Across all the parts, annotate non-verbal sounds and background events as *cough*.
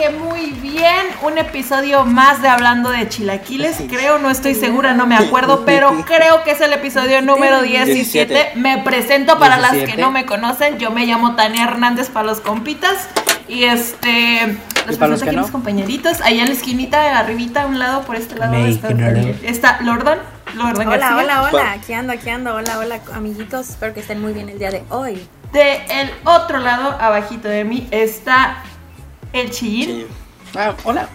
que muy bien. Un episodio más de Hablando de Chilaquiles. Creo, no estoy segura, no me acuerdo, *laughs* pero creo que es el episodio número 17. 17. Me presento para las que 17. no me conocen. Yo me llamo Tania Hernández para los compitas. Y este. Los para los presento que aquí no? mis compañeritos. Allá en la esquinita, arribita, a un lado, por este lado. Está, está Lordon. Lordon Hola, García. hola, hola, aquí ando, aquí ando, hola, hola amiguitos, espero que estén muy bien el día de hoy. De el otro lado, abajito de mí, está el chillín. Ah, hola.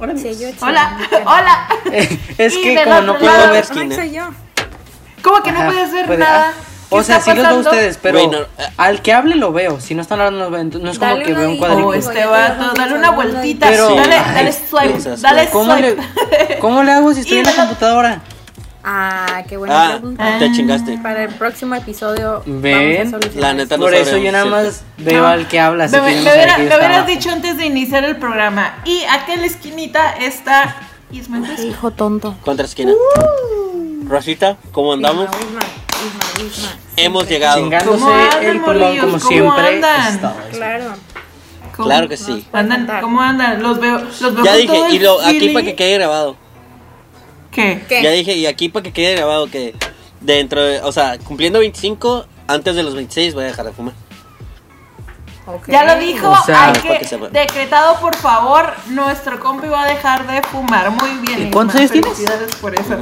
Hola. Sí, yo Hola, *laughs* hola. *laughs* Es que como no puedo lado- ver. Ay, soy yo. ¿Cómo que no puedes ver puede- nada? ah. ¿Qué O sea, sí los veo ustedes, pero Bueno, eh, al que hable lo veo. Si no están hablando, no, es como Dale que veo un cuadrito. Oh, este vato, dale una vueltita. Pero- dale, Ay, dale swipe, dale ¿Cómo le, swipe. ¿Cómo le hago si estoy Y en la- computadora? Ah, qué buena Ah, pregunta. te chingaste. Para el próximo episodio ¿Ven? vamos a solucionar La neta no Por eso yo nada ¿cierto? más veo No. al que habla. Así Me, hubiera- hubieras estaba dicho antes de iniciar el programa. Y aquí en la esquinita está Ismael. Hijo tonto. Contra esquina. Rosita, ¿cómo andamos? Isma, Isma, Isma, Isma. Hemos llegado. Chingándose ¿Cómo andan, el pulmón como ¿Cómo siempre. andan? Claro. ¿Cómo- Claro que sí. Andan, ¿Cómo andan? Los veo, los veo Ya dije, y lo, aquí para que quede grabado. ¿Qué? ¿Qué? Ya dije, y aquí para que quede grabado que dentro de, o sea, cumpliendo 25, antes de los 26 voy a dejar de fumar. Ya lo dijo, O sea, hay que, decretado por favor, nuestro compi va a dejar de fumar. Muy bien. ¿Y cuántos años tienes? por eso.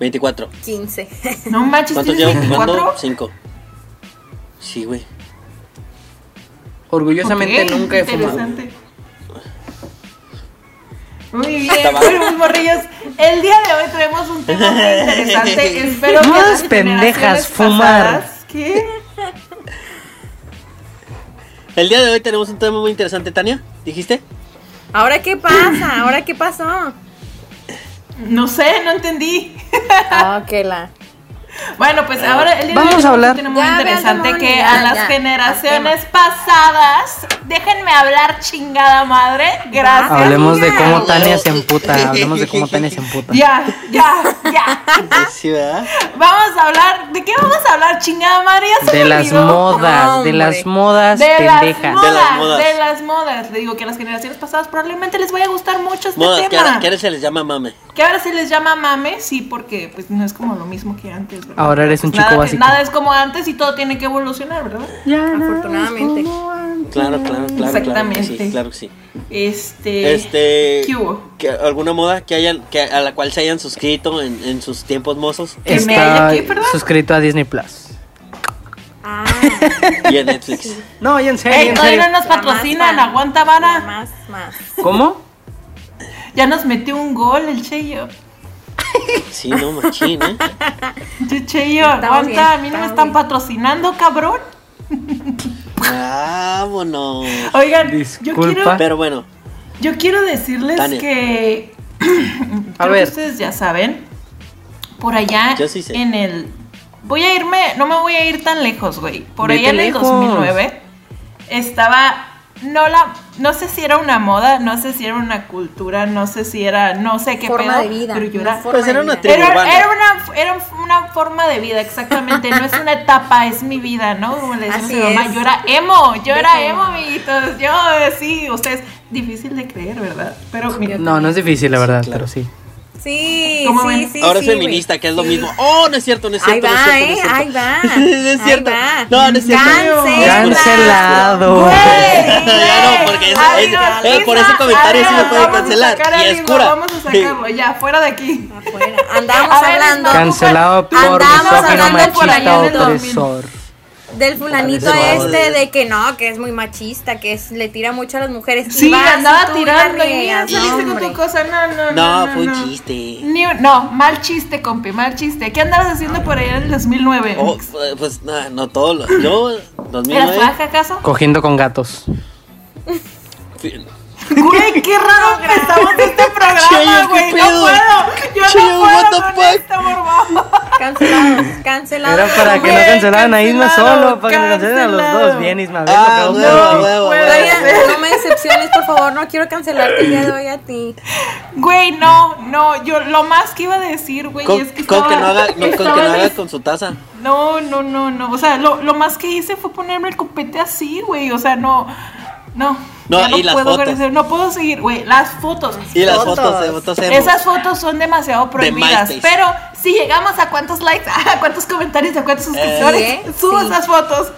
24. 15. *laughs* No manches, ¿Cuántos ¿tienes llevo fumando? 24? 5. Sí, güey. Orgullosamente nunca he fumado. Muy bien, mis morrillos. El día de hoy traemos un tema muy *laughs* interesante. Espero que las pendejas, fumar. pasadas- ¿Qué? El día de hoy tenemos un tema muy interesante, Tania. ¿Dijiste? ¿Ahora qué pasa? ¿Ahora qué pasó? No sé, no entendí. *laughs* Ah, que la. Bueno, pues ahora el día Vamos de hoy a hablar- tema muy Ya, interesante vean, que a las ya, generaciones pasadas, déjenme hablar chingada madre, gracias. Hablemos de cómo. Tania se emputa. Hablemos de cómo Tania se emputa. Ya, ya, ya. Sí, ¿verdad? Vamos a hablar, ¿de qué vamos a hablar, chingada madre? Ya se De las modas, No, de las modas De las, pendejas. modas, De las modas. de las modas. Le digo que a las generaciones pasadas probablemente les vaya a gustar mucho este Modas, que tema. ahora, que ahora se les llama mame. Que ahora se les llama mame, sí, porque pues no es como lo mismo que antes, ¿verdad? Ahora eres un chico nada, básico. Nada es como antes y todo tiene que evolucionar, ¿verdad? Afortunadamente. Claro, claro, claro. Exactamente. Claro que sí, claro que sí. Este. Este. ¿Qué hubo? que- ¿Alguna moda que hayan, que, a la cual se hayan suscrito en, en sus tiempos mozos? Que me haya aquí, perdón. suscrito a Disney Plus. Ah, Y en Netflix. No, y en serio, Ey, en todavía serio. no nos La patrocinan, aguanta vara. más, más. ¿Cómo? Ya nos metió un gol el Cheyo. Sí, no, machín, ¿eh? Che, Cheyo, Estamos aguanta, bien, a mí no me están bien. patrocinando, cabrón. Vámonos. Oigan, yo Disculpa. quiero, Pero bueno, yo quiero decirles Tania. que. *clears throat* A ver. que ustedes ya saben. Por allá Yo sí sé. en el. Voy a irme, no me voy a ir tan lejos, güey. Por Vete allá en lejos. el 2009 estaba. No la. No sé si era una moda, no sé si era una cultura, no sé si era. No sé qué Forma pedo, de vida. Pero yo una era. forma Pues era de una vida. tribu. Era, era una, era una forma de vida, exactamente. No es una etapa, es mi vida, ¿no? Como le decimos a mi mamá. es. Yo era emo, yo era emo, amiguitos. Yo, sí, ustedes. Difícil de creer, ¿verdad? Pero mira, No, no es difícil, la verdad, claro. pero sí. Sí, ¿Cómo sí, ven? sí. ahora sí, es feminista, que es lo mismo. Oh, no es cierto, no es Ahí cierto. va, no es ¿eh? cierto, no es cierto. No es Ahí cierto. va. No, no es cierto. Cancela. Cancelado. Güey, Ya no, porque Ay, no, eh, por ese comentario sí me a cancelar, sacar y es cura. Vamos a sacarlo, ya, fuera de aquí. Afuera. Andamos hablando Cancelado por misógino, machista, opresor. Del fulanito este de que no, que es muy machista, que es, le tira mucho a las mujeres. Y Sí, vas andaba tirando y mira, con hombre. tu cosa. No, no, no. No, fue un no. chiste. Ni no, mal chiste, compi, mal chiste. ¿Qué andabas haciendo por allá en el 2009? Oh, pues, pues nada, no todo. Lo, yo, ¿Eras 2009. faja acaso? Cogiendo con gatos. Güey, qué raro empezamos este programa, Cheyo, ¿qué güey. No puedo. Yo Cheyo, no what puedo the con fuck? esto, por favor. Cancelado, cancelado. *laughs* Era para que no cancelaran a Isma solo, para que cancelen a los dos. Bien, Isma, Ah, huevo. Brian, no me decepciones, por favor. No quiero cancelarte el día de hoy a ti. Güey, no, no. Yo lo más que iba a decir, güey, Con, es que con que no haga, no, con que no haga con su taza. No, no, no, no. O sea, lo, lo más que hice fue ponerme el copete así, güey. O sea, no. No. No, Ya no y las puedo fotos. no puedo seguir, güey, las fotos. Y las Fotos. fotos, de fotos emo. Esas fotos son demasiado prohibidas, pero si llegamos a cuántos likes, *laughs* a cuántos comentarios, a cuántos suscriptores, ¿eh? subo Sí. esas fotos.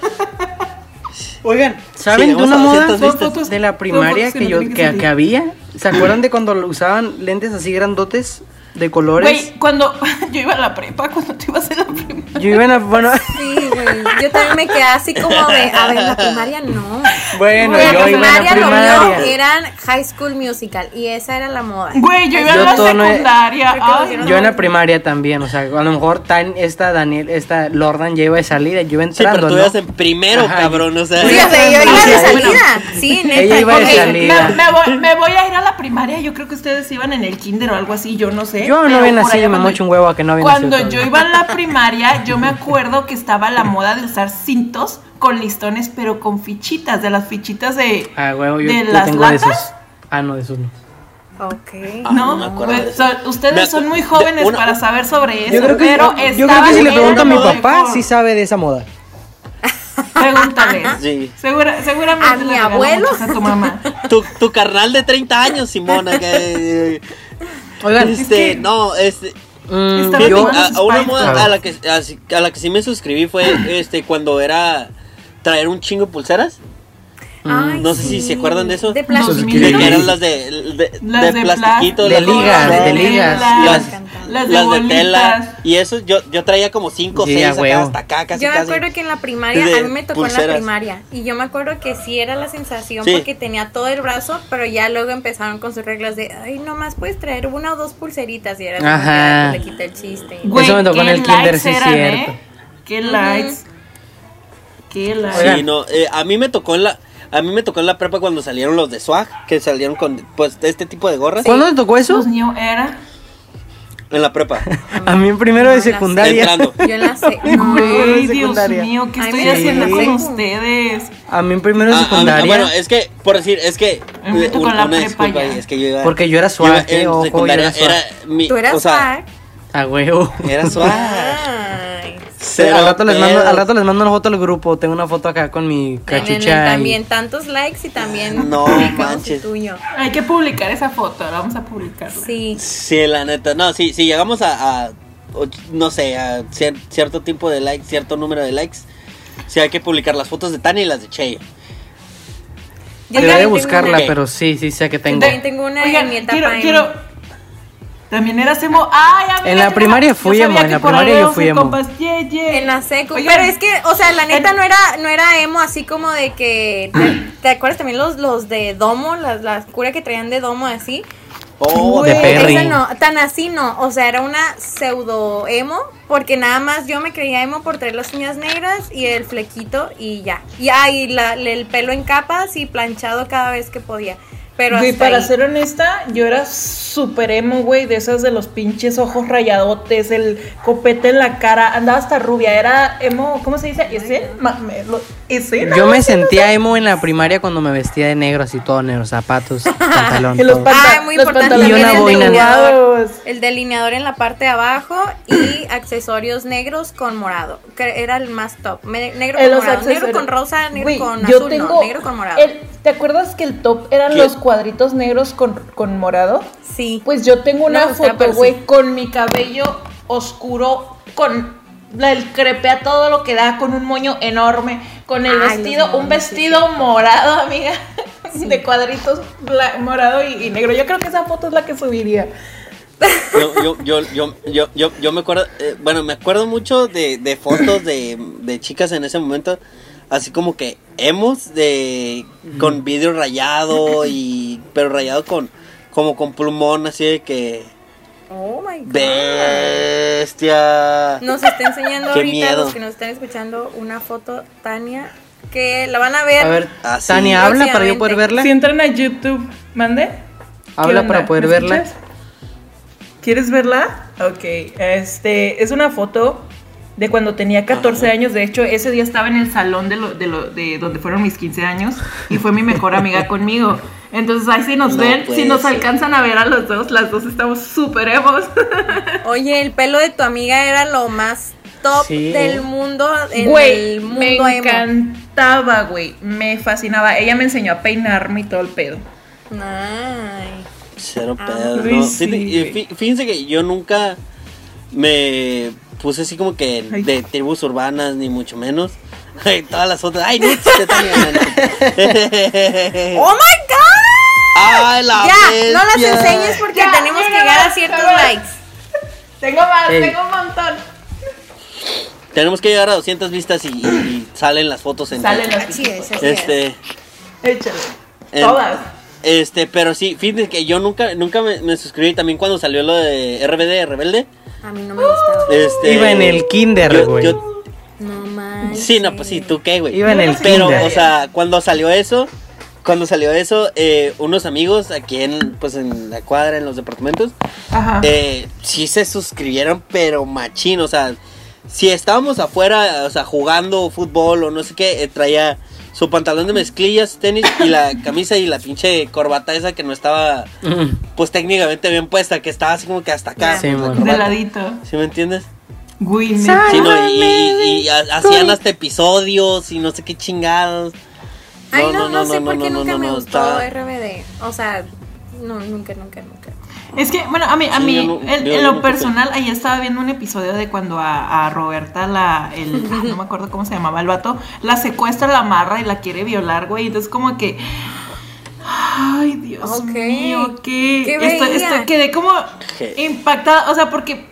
Oigan, ¿saben Sí, de una vamos a moda 200 vistas. Fotos- de la primaria fotos que yo que que, había? ¿Se acuerdan de cuando usaban lentes así grandotes de colores? Güey, cuando *laughs* yo iba a la prepa, cuando tú ibas a la prepa. Yo iba en la bueno, Sí, güey. Yo también me quedé así como de, a ver, la primaria no. bueno, Güey, yo la iba en la primaria lo mío primaria. eran High School Musical y esa era la moda. Güey, yo iba Yo a la no secundaria. Ay, hicieron Yo en no. la primaria también, o sea, a lo mejor tan esta Daniel, esta Lordan ya iba de salida, yo iba Sí, entrando, pero tú ¿no? ibas en primero, Ajá, cabrón, o sea. Sí, o sea, yo iba de Sí, salida. Sí, neta. Ella iba de salida. me, me voy, me voy a ir a la primaria. Yo creo que ustedes iban en el kinder o algo así, yo no sé. Yo no había nacido, allá me cuando- mocho un huevo a que no había Cuando nacido yo iba en la primaria, yo me acuerdo que estaba la moda de usar cintos con listones, pero con fichitas, de las fichitas de, Ah, huevo, yo, de yo las tengo de esos. Ah, no, de esos no. Ok. Ah, No, no me acuerdo Pues, ustedes Me son muy jóvenes una- para saber sobre eso. Yo creo que, pero yo creo que si le pregunto a mi papá, sí sabe de esa moda. Pregúntale. *laughs* Sí. Segura, seguramente A mi abuelo. a tu mamá. *laughs* Tu, tu carnal de 30 años, Simona, que. Oigan, Este, que- no, este. mm, yo, a, a una moda a la que a la que sí me suscribí fue *clears throat* este cuando era traer un chingo de pulseras. Ay, No sé si se acuerdan de eso. De De. Suscribí. que eran las de, de, Las de de plastiquito, De ligas, de las- ligas. Las, Las de las de tela. Y eso yo, yo traía como 5 o Sí, 6 a acá huevo. hasta acá, casi Yo me casi. acuerdo que en la primaria, De a mí me tocó en la primaria. Y yo me acuerdo que sí era la sensación Sí. porque tenía todo el brazo, pero ya luego empezaron con sus reglas de, ay, nomás puedes traer una o dos pulseritas. Y era que, Ajá. pues, le quita el chiste. Güey, Eso me tocó en qué el kinder, sí cierto. ¿eh? Qué likes. Qué likes. Sí, no, eh, a mí me tocó en la a mí me tocó en la prepa cuando salieron los de swag, que salieron con pues este tipo de gorras ¿Cuándo te tocó eso? Los New Era. en la prepa. A mí en primero de secundaria. Entrando. Yo en la sé. Güey, Güey, Dios mío, ¿qué Ay, estoy haciendo con ustedes? A mí en primero de Ah, secundaria. bueno, es que por decir, es que A mí me eh, tocó un- la una prepa disculpa, ya. es que yo iba Porque yo era eh, en ojo, yo secundaria era swag. era mi Tú eras o sea, swag. A huevo. era swag. Cero al, rato les mando, al rato les mando una foto al grupo. Tengo una foto acá con mi cachucha. También tantos likes y también No manches. tuyo. Hay que publicar esa foto, la vamos a publicarla. Sí. Sí, la neta. No, sí, si llegamos a, no sé, a cier- cierto tipo de likes, cierto número de likes, sí hay que publicar las fotos de Tania y las de Che. Yo Debería buscarla, una. pero sí, sí sé que tengo. También tengo una Oigan, en mi etapa quiero, quiero. También eras emo. Ay, amiga, En la yo primaria fui sabía emo, en que la por primaria ahí yo fui emo. compas, yeah, yeah. En la seco. Oigan, pero es que, o sea, la neta en- no era, no era emo así como de que. ¿Te, *clears throat* te acuerdas también los, los de domo? Las, las curas que traían de domo así. Oh, De Güey, Perry. esa no, tan así no. O sea, era una pseudo emo. Porque nada más yo me creía emo por traer las uñas negras y el flequito y ya. Y, ah, y la- el pelo en capas y planchado cada vez que podía. Pero Güey, para ahí. ser honesta, yo era súper emo, güey, de esas de los pinches ojos rayadotes, el copete en la cara, andaba hasta rubia, era emo, ¿cómo se dice? ¿Ese? Ma- me- lo- ¿Ese? Yo me sentía emo en la primaria cuando me vestía de negro, así todo negro, zapatos, *laughs* pantalón. En los panta- Ah, muy los importante Y pantalones una el boina. delineador. entubados. El delineador en la parte de abajo y *coughs* accesorios negros con morado. Que era el más top. Me- negro con morado. Negro con rosa, negro Güey, con yo azul, tengo no, negro con morado. el- ¿Te acuerdas que el top eran ¿Qué? los cuadritos negros con, con morado? Sí. Pues yo tengo una foto, sí. güey, con mi cabello oscuro, con la- el crepe a todo lo que da, con un moño enorme, con el Ay, vestido, un sí, vestido morado, amiga, *laughs* de cuadritos bla- morado y, y negro. Yo creo que esa foto es la que subiría. Yo, yo, yo, yo, yo, yo, yo me acuerdo, eh, bueno, me acuerdo mucho de, de fotos de, de chicas en ese momento, así como que hemos de con vidrio rayado y pero rayado con como con plumón así de que Oh my god. bestia. Nos está enseñando Qué ahorita miedo. los que nos están escuchando una foto, Tania, que la van a ver. A ver. Tania, habla para yo poder verla. Si entran a YouTube, mande. Habla ¿Qué para poder ¿Me verla. escuchas? ¿Quieres verla? Ok, este es una foto de cuando tenía 14 años. De hecho, ese día estaba en el salón de, lo, de, lo, de donde fueron mis 15 años y fue mi mejor amiga *laughs* conmigo. Entonces, ahí si nos No ven, si nos ser. alcanzan a ver a los dos, las dos estamos súper emos. *laughs* Oye, el pelo de tu amiga era lo más top Sí. del mundo en Güey, el mundo me emo. encantaba, güey. Me fascinaba. Ella me enseñó a peinarme y todo el pedo. Ay. Cero Ah, pedos, Uy, ¿no? sí, Fíjense que yo nunca me puse así como que Ay. de tribus urbanas, ni mucho menos. *laughs* Ay, todas las otras. Ay, no. *laughs* ¡Oh my god! Ay, la Ya, no las enseñes porque Ya, tenemos que llegar a ciertos mira. likes. Tengo más, Ey. tengo un montón. Tenemos que llegar a 200 vistas y, y salen las fotos en Salen las Así es, así es. Este, Échale. en- Todas. este, pero sí, fíjense que yo nunca, nunca me, me suscribí también cuando salió lo de RBD, Rebelde. A mí no me gustaba. Este, Iba en el kinder, güey. No manches. Sí, no, pues sí, ¿tú qué, güey? Iba en el Pero, kinder. o sea, cuando salió eso, cuando salió eso, eh, unos amigos aquí en, pues en la cuadra, en los departamentos, Ajá. eh, sí se suscribieron, pero machín, o sea, si estábamos afuera, o sea, jugando fútbol o no sé qué, eh, traía su pantalón de mezclillas, tenis y la *coughs* camisa y la pinche corbata esa que no estaba, pues técnicamente bien puesta, que estaba así como que hasta acá. Sí, pues, de ladito. ¿Sí me entiendes? Güey, me- Sí, no, y, y- y ha- hacían hasta episodios y no sé qué chingados. Ay, no, no, sé no, por qué no, nunca no, me no, gustó RBD. O sea, no, nunca, nunca, nunca. Es que, bueno, a mí, a Sí, mí, no- en, lo personal, ahí estaba viendo un episodio de cuando a, a Roberta, la, el, no me acuerdo cómo se llamaba el vato, la secuestra, la amarra y la quiere violar, güey. Entonces, como que, ay, Dios mío, que ¿Qué esto, esto- quedé como impactada, o sea, porque,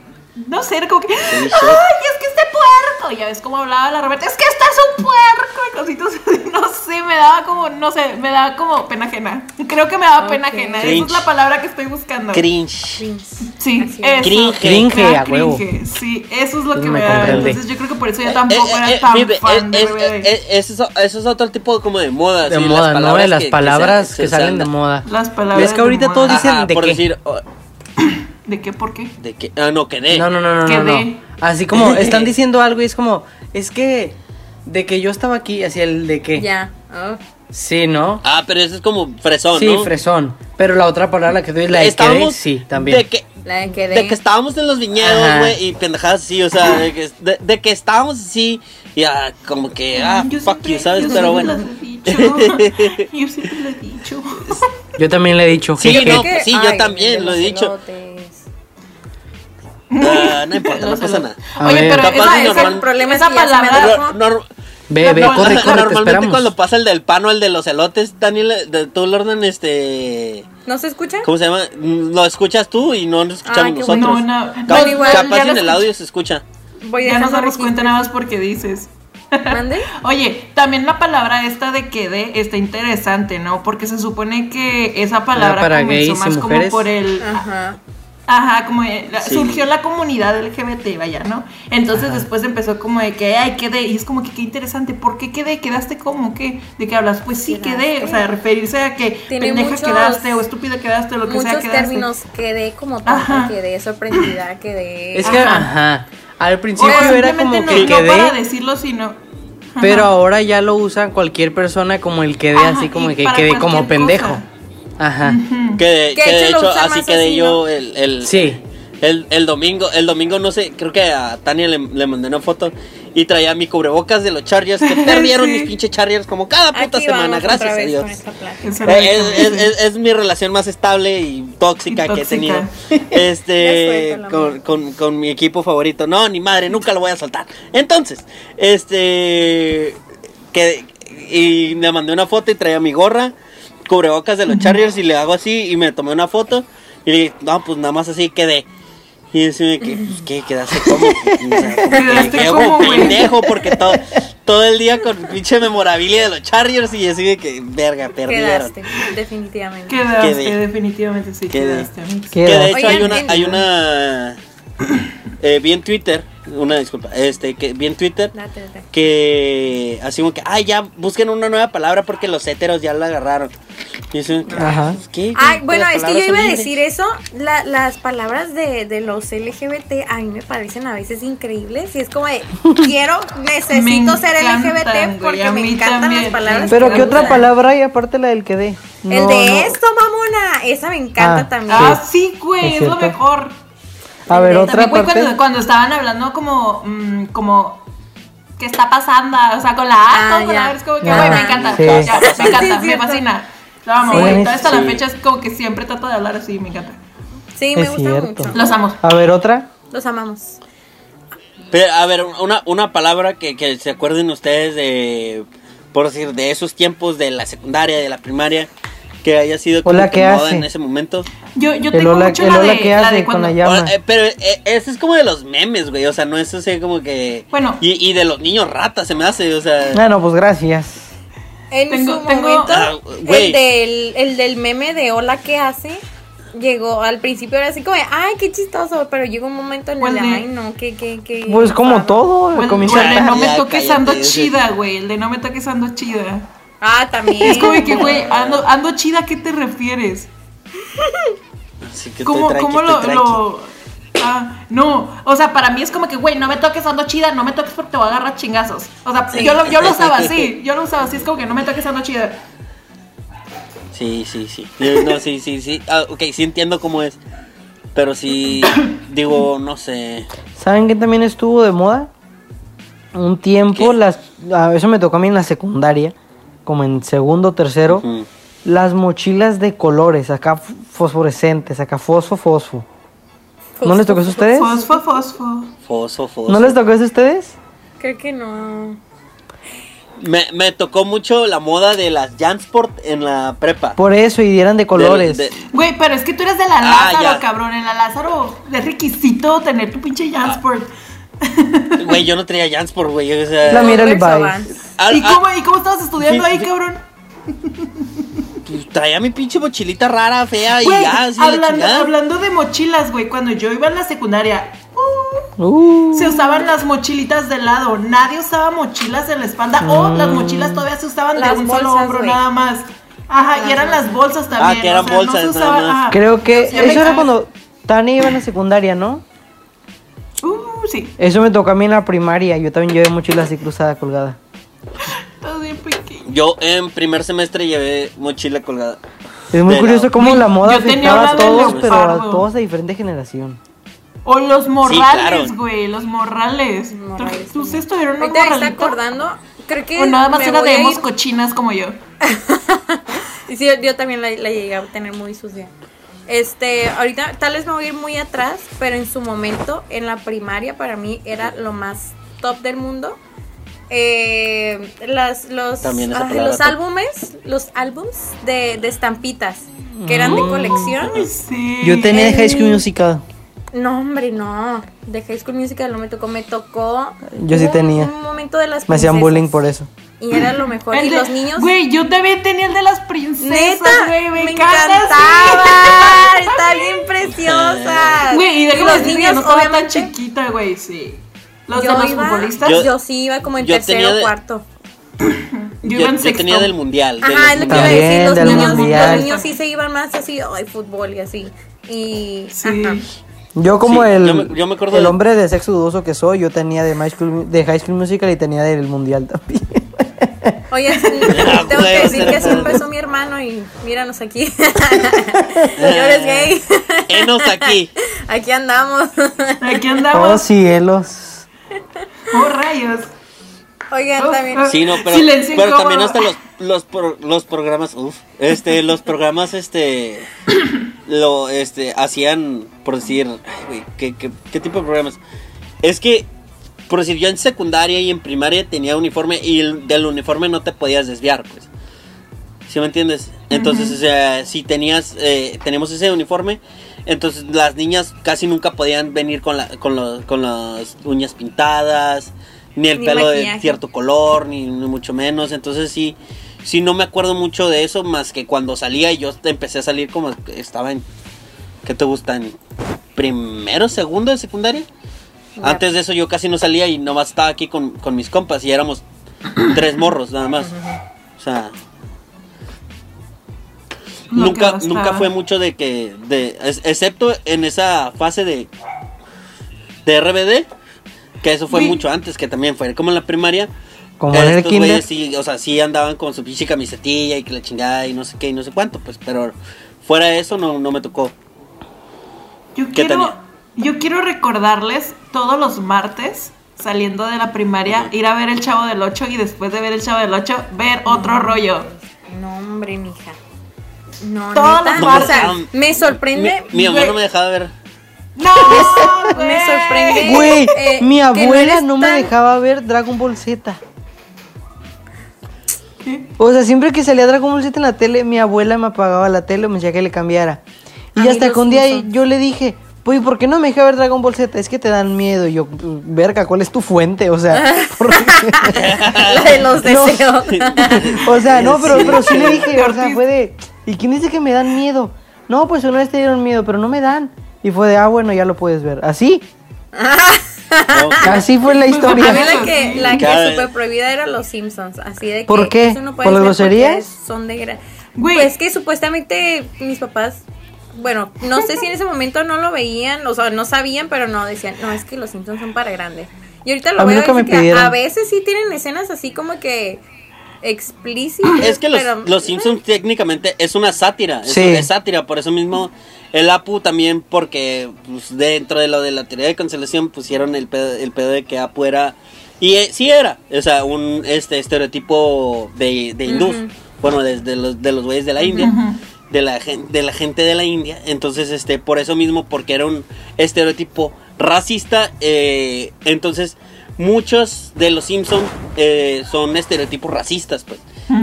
no sé, era como que, ay, es que este puerco, ya ves cómo hablaba la Roberta, es que este es un puerco, y cositas así, *laughs* no sé, me daba como, no sé, me daba como pena ajena. Creo que me daba pena ajena, esa Cringe. es la palabra que estoy buscando. Cringe. Prince. Sí, es. eso. Cringe. Cringe, Me da a huevo. cringe, Sí, eso es lo que Me me, da. Entonces yo creo que por eso yo tampoco Eh, era eh, tan fan de es- es- es- eso, es- eso es otro tipo como de moda. De sí, moda, ¿no? De las que- que palabras se- que, se salen de moda. Las palabras ¿Ves que de ahorita moda. todos dicen Ajá, de por qué? decir, oh, *clears throat* *clears throat* ¿De qué? ¿Por qué? de que, ah, no, que de. No, no, no, no, no. Así como *laughs* están diciendo algo y es como, es que de que yo estaba aquí, así el de que. Ya. Oh. Sí, ¿no? Ah, pero eso es como fresón, sí, ¿no? fresón. Pero la otra palabra la que doy, la de que de, Estábamos sí, también. De que, La de que de. de que estábamos en los viñedos, güey, y pendejadas así, o sea, de que, de, de que estábamos así, y ah, como que, ah, Yo fuck siempre- you, ¿sabes? yo Pero siempre bueno. lo he dicho. *laughs* Yo siempre lo he dicho. Yo también le he dicho Sí, jeje. no, Que- sí, yo ay, también lo he dicho. Ah, no importa, no pasa nada. Oye, pero Capaz esa, esa- normal- problema esa es palabra... Ve, ve, No, corre, no, corre, te Normalmente cuando pasa el del pan o el de los elotes, Daniel, de- tú lo orden, este... ¿No se escucha? ¿Cómo se llama? Mm, Lo escuchas tú y no lo escuchamos Ay, qué nosotros. bueno. No, no, Cap- no, igual, capaz en el escucho. audio se escucha. Voy Ya nos damos cuenta nada más porque dices. *laughs* ¿Mande? Oye, también la palabra esta de quede está interesante, ¿no? Porque se supone que esa palabra para comenzó gays y más como mujeres. por el... Ajá. Ajá, como eh, la- Sí. surgió la comunidad LGBT, vaya, ¿no? Entonces después empezó como de que, ay, quedé, y es como que qué interesante, ¿por qué quedé? ¿Quedaste como qué? ¿De qué hablas? Pues sí, quedé, o sea, referirse a que Tiene pendeja muchos- quedaste o estúpida quedaste o lo que sea Muchos quedaste. términos. Quedé como Ajá. tonta, quedé sorprendida, quedé. Es que, Ajá. ajá. Al O principio era simplemente como no, que no para quedé, decirlo, sino... pero ahora ya lo usan cualquier persona como el quedé, Ajá, así como que quedé como pendejo. cosa. Ajá. Que de, Que que de de hecho así quedé así, yo el, el, Sí. el, el domingo. El domingo, no sé, creo que a Tania le, le mandé una foto y traía mi cubrebocas de los Chargers que *laughs* perdieron Sí. mis pinches Chargers como cada puta Aquí semana, gracias a Dios. Eh, Es, dije. es- es- es mi relación más estable y tóxica, Y que he tenido *laughs* este con, con, con mi equipo favorito. No, ni madre, nunca lo voy a soltar. Entonces, este que y me mandé una foto y traía mi gorra, cubrebocas de los Chargers y le hago así y me tomé una foto y le dije, no, pues nada más así quedé. Y decime que, pues, ¿qué? ¿Quedaste como? *laughs* O sea, Quedaste como, pendejo porque todo, todo el día con pinche memorabilia de los Chargers y así de que, verga, perdieron. Quedaste, definitivamente. Quedaste, Quedé. definitivamente sí, Quedé. quedaste. Que de hecho Oigan, hay una, hay una eh, vi en Twitter, una disculpa, este, que vi en Twitter Date, date. que así como que, ay, ya busquen una nueva palabra porque los héteros ya la agarraron. Y eso, Ajá. ¿qué? Ay, Las bueno, es que yo iba a decir eso. la- las palabras de, de los LGBT a mí me parecen a veces increíbles. Y es como de, *laughs* quiero, necesito ser LGBT porque me encantan también. las palabras. Pero que ¿qué otra palabra hay aparte la del quedé? El de esto, mamona. Esa me encanta Ah, también. Ah, sí, güey, Es es, lo mejor. A ver, También, otra También, parte. cuando, cuando estaban hablando como, mm, como, ¿qué está pasando? O sea, con la Ah, A, ¿no? con ya. la A, es como que, güey, me encanta, Sí. ya, me Sí, encanta, sí, me fascina. Lo amo, Sí. güey. Todavía hasta la Sí. fecha es como que siempre trato de hablar así, me encanta. Sí, me Es gusta cierto. mucho. Los amo. A ver, otra. Los amamos. Pero, a ver, una, una palabra que, que se acuerden ustedes de, por decir, de esos tiempos de la secundaria, de la primaria, que haya sido como Hola, que ¿qué moda hace? en ese momento. Yo, yo tengo hola, mucho el la hola de, que la hace de con la llama. Eh, pero eh, ese es como de los memes, güey, o sea, no es así como que... Bueno. Y, y de los niños ratas se me hace, o sea... Ah, no, pues gracias. En Tengo- su tengo- momento, Ah, güey. el, del, el del meme de hola, ¿qué hace? Llegó al principio era así como, de, ay, qué chistoso, pero llegó un momento en el ¿Cuál de, de- ay, no, que, que, que. Pues como raro". todo, O el, no me toques ando chida, güey. El de no me toques ando chida. Ah, también. Es como que, güey, ando, ando chida, ¿a qué te refieres? Así que ¿Cómo, tranqui, cómo lo, lo- Ah, no. O sea, para mí es como que, güey, no me toques ando chida, no me toques porque te voy a agarrar chingazos. O sea, Sí. yo, lo, yo lo usaba así. *laughs* Yo lo usaba así, es como que no me toques ando chida. Sí, sí, sí. No, sí, sí, sí. Ah, ok, sí entiendo cómo es. Pero sí, *coughs* digo, no sé. ¿Saben qué también estuvo de moda? Un tiempo, ¿Qué? las, a eso me tocó a mí en la secundaria, como en segundo o tercero, las mochilas de colores, acá fosforescentes, acá fosfo, fosfo. ¿No les tocó eso a ustedes? Fosfo, fosfo. Foso, foso. ¿No les tocó eso a ustedes? Creo que no. Me, me tocó mucho la moda de las Jansport en la prepa. Por eso, y eran de colores. Güey, pero es que tú eres de la Ah, Lázaro, ya. cabrón. En la Lázaro es requisito tener tu pinche Jansport. *laughs* Güey, yo no tenía Jansport, güey. O sea, La mira el al- ¿Y, al- cómo, ¿Y cómo estabas estudiando Sí, ahí, sí. cabrón? pues, traía mi pinche mochilita rara, fea y Güey, ya, así la hablando, hablando de mochilas, güey, cuando yo iba en la secundaria, uh, Uh, se usaban las mochilitas de lado. Nadie usaba mochilas en la espalda. O las mochilas todavía se usaban Las de un solo bolsas, hombro güey. nada más. Ajá, y eran las bolsas también. Ah, que eran o sea, bolsas no se nada más. creo que eso era cuando Tania iba en la secundaria, ¿no? Sí. Eso me tocó a mí en la primaria. Yo también llevé mochila así cruzada, colgada. Pequeño. Yo en primer semestre llevé mochila colgada. Es muy De curioso la- cómo la moda afectaba una a todos, pero a todos de diferente generación. O los morrales, claro. güey, los morrales. Morrales, ¿Tú- sí. ¿Ustedes tuvieron un Ahorita me está acordando. Creo que. O nada más era de cochinas como yo. Y *laughs* sí, yo, yo también la, la llegué a tener muy sucia. Este, ahorita tal vez me voy a ir muy atrás, pero en su momento, en la primaria, para mí era lo más top del mundo. Eh, las, los los álbumes, los álbums de, de estampitas, que eran de colección. Ay, sí. Yo tenía el- High School Musical. No, hombre, no. De High School Musical no me tocó, me tocó. Yo sí un- tenía. Un momento de las Me hacían bullying por eso. Y era lo mejor. El y de- los niños. Güey, yo también tenía el de las princesas, güey. me, Me, encanta, encantaba. sí. *laughs* Está bien preciosa. Güey, y déjame los decirte que niños, no estaba tan obviamente. chiquita, güey, sí. Los yo de los iba, futbolistas, Yo, Yo- sí iba como en yo tercero o de- cuarto. *clears throat* yo, Yo, tenía del mundial. de Ajá, los es lo que iba a decir. Los niños, mundial. los niños sí se iban más así, ay, fútbol y así. Y. Sí. ajá. Yo como Sí, el, yo me- yo me acuerdo el de- hombre de sexo dudoso que soy, yo tenía de High School, de High School Musical y tenía del Mundial también. Oye, sí, *laughs* tengo que decir que así empezó mi hermano y míranos aquí. *laughs* Yo eres gay. Enos aquí. Aquí andamos. Aquí Oh andamos. cielos. Oh, rayos. Oigan, también. Ah, Sí, no, pero, Silencio pero incómodo. también hasta los, los, pro- los programas, uf, este, los programas, este, lo, este, hacían, por decir, ay, güey, ¿qué, qué, qué tipo de programas? Es que, por decir, yo en secundaria y en primaria tenía uniforme y el- del uniforme no te podías desviar, pues. ¿Sí me entiendes? Entonces, o sea, si tenías, eh, tenemos ese uniforme, entonces las niñas casi nunca podían venir con, la, con, los- con las uñas pintadas, ni el Ni pelo de cierto color, ni, ni mucho menos. Entonces sí, sí no me acuerdo mucho de eso, más que cuando salía y yo empecé a salir como estaba en, ¿qué te gustan? ¿Primero, segundo de secundaria? Antes de eso yo casi no salía y nomás estaba aquí con, con mis compas y éramos *clears throat* tres morros nada más. O sea, nunca, nunca fue mucho de que, de, es- excepto en esa fase de, de RBD, que eso fue Sí. mucho antes, que también fue como en la primaria. Como en el kinder. sí, o sea, sí andaban con su pinche camisetilla y que la chingada y no sé qué y no sé cuánto, pues, pero fuera de eso no, no me tocó. Yo ¿Qué quiero, tenía? Yo quiero recordarles todos los martes, saliendo de la primaria, ir a ver el Chavo del 8 y después de ver el Chavo del 8, ver otro rollo. No, hombre, mija. No, Todas neta, las o sea, martes. me sorprende. Mi, mi no me dejaba ver. ¡No! *laughs* Me sorprende. Güey, eh, mi no abuela no me tan- dejaba ver Dragon Ball Z. O sea, siempre que salía Dragon Ball Z en la tele, mi abuela me apagaba la tele o me decía que le cambiara. Y hasta los que un día yo le dije, pues, ¿por qué no me deja ver Dragon Ball Z? Es que te dan miedo. Y yo, verga, ¿cuál es tu fuente? O sea, *laughs* ¿por qué? La de los *laughs* No. deseos. o sea, no, pero, Sí. pero sí le dije, o sea, fue de, ¿y quién dice que me dan miedo? No, pues una vez te dieron miedo, pero no me dan. Y fue de, ah, bueno, ya lo puedes ver. Así, *laughs* así fue la A mí historia. la que, la que Cada- super prohibida era los Simpsons, así de que ¿Por qué? eso no ¿Por las groserías? Son de Güey. Pues que supuestamente mis papás, bueno, no sé si en ese momento no lo veían, o sea, no sabían, pero no decían, no, es que los Simpsons son para grandes. Y ahorita lo A veo es que a veces sí tienen escenas así como que explícitas. *clears throat* Es que los, pero- los Simpsons técnicamente es una sátira. Es, Sí. es sátira, por eso mismo el Apu también, porque pues, dentro de lo de la teoría de cancelación pusieron el pedo, el pedo de que Apu era. Y eh, sí era, o sea, un este estereotipo de, de hindús. Bueno, desde los, de los güeyes de la India. De la, de la gente de la India. Entonces, este, por eso mismo, porque era un estereotipo racista. eh, entonces, muchos de los Simpsons eh, son estereotipos racistas, pues.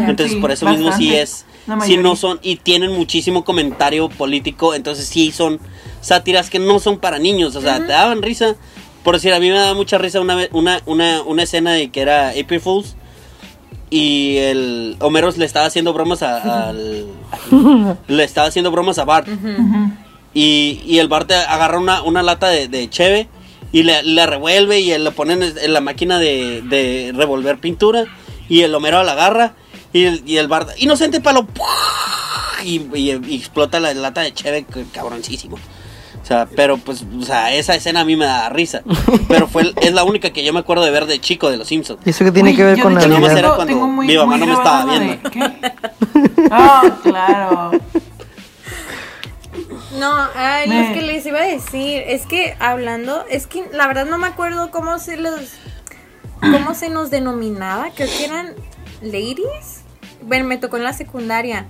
Entonces, Sí, por eso mismo sí es. Si no son. Y tienen muchísimo comentario político. Entonces, sí son sátiras que no son para niños. O sea, te daban risa. Por decir, a mí me daba mucha risa una, vez- una, una, una escena de que era April Fools. Y el Homero le estaba haciendo bromas a- al. *laughs* le estaba haciendo bromas a Bart. Y, y el Bart agarra una, una lata de, de cheve y le, la revuelve y le ponen en, en la máquina de, de revolver pintura. Y el Homero la agarra y el, y el Bart, inocente palo, y, y- y explota la lata de cheve, que cabroncísimo. O sea, pero pues, o sea, esa escena a mí me da risa. Pero fue es la única que yo me acuerdo de ver de chico de los Simpsons. ¿Y eso qué tiene que ver con? Navidad? Era cuando mi mamá no me estaba la viendo. ¿Qué? Oh, *laughs* claro. No, ay, es que les iba a decir, es que hablando, es que la verdad no me acuerdo cómo se los, cómo se nos denominaba, creo que eran ladies. Bueno, me tocó en la secundaria.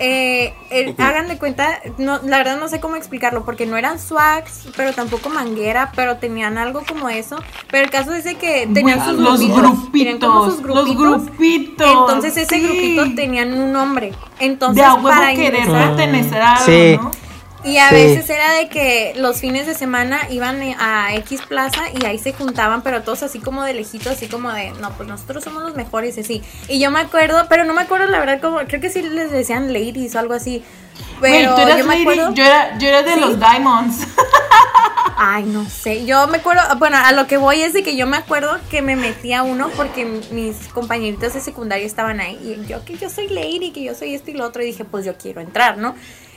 Eh, eh, hagan de cuenta, no, la verdad no sé cómo explicarlo, porque no eran swags, pero tampoco manguera, pero tenían algo como eso. Pero el caso es de que tenían sus los grupitos. tenían como sus grupitos, los grupitos. Entonces ese sí. grupito tenían un nombre. Entonces de a huevo para querer ingresar, pertenecer a algo, Sí. ¿no? Y a Sí. veces era de que los fines de semana iban a X plaza y ahí se juntaban, pero todos así como de lejitos, así como de, no, pues nosotros somos los mejores y así. Y yo me acuerdo, pero no me acuerdo la verdad como, creo que sí les decían ladies o algo así. Pero tú eras yo me lady, acuerdo... yo era, yo era de ¿Sí? los Diamonds. *laughs* Ay, no sé. Yo me acuerdo, bueno, a lo que voy es de que yo me acuerdo que me metí a uno porque mis compañeritos de secundaria estaban ahí y yo que yo soy lady, que yo soy esto y lo otro y dije, pues yo quiero entrar, ¿no?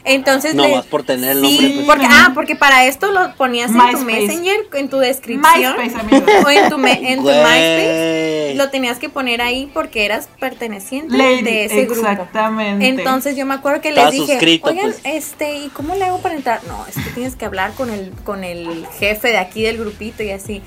Entonces No le- más por tener el Sí, nombre, pues. porque ah, porque para esto lo ponías en tu. Messenger, en tu descripción MySpace, *laughs* o en tu me- en tu. MySpace lo tenías que poner ahí porque eras perteneciente Lady, de ese grupo. exactamente. Entonces yo me acuerdo que Estaba les dije, suscrito, oigan, pues. este, ¿y cómo le hago para entrar? No, es que tienes que hablar con el, con el jefe de aquí del grupito y así.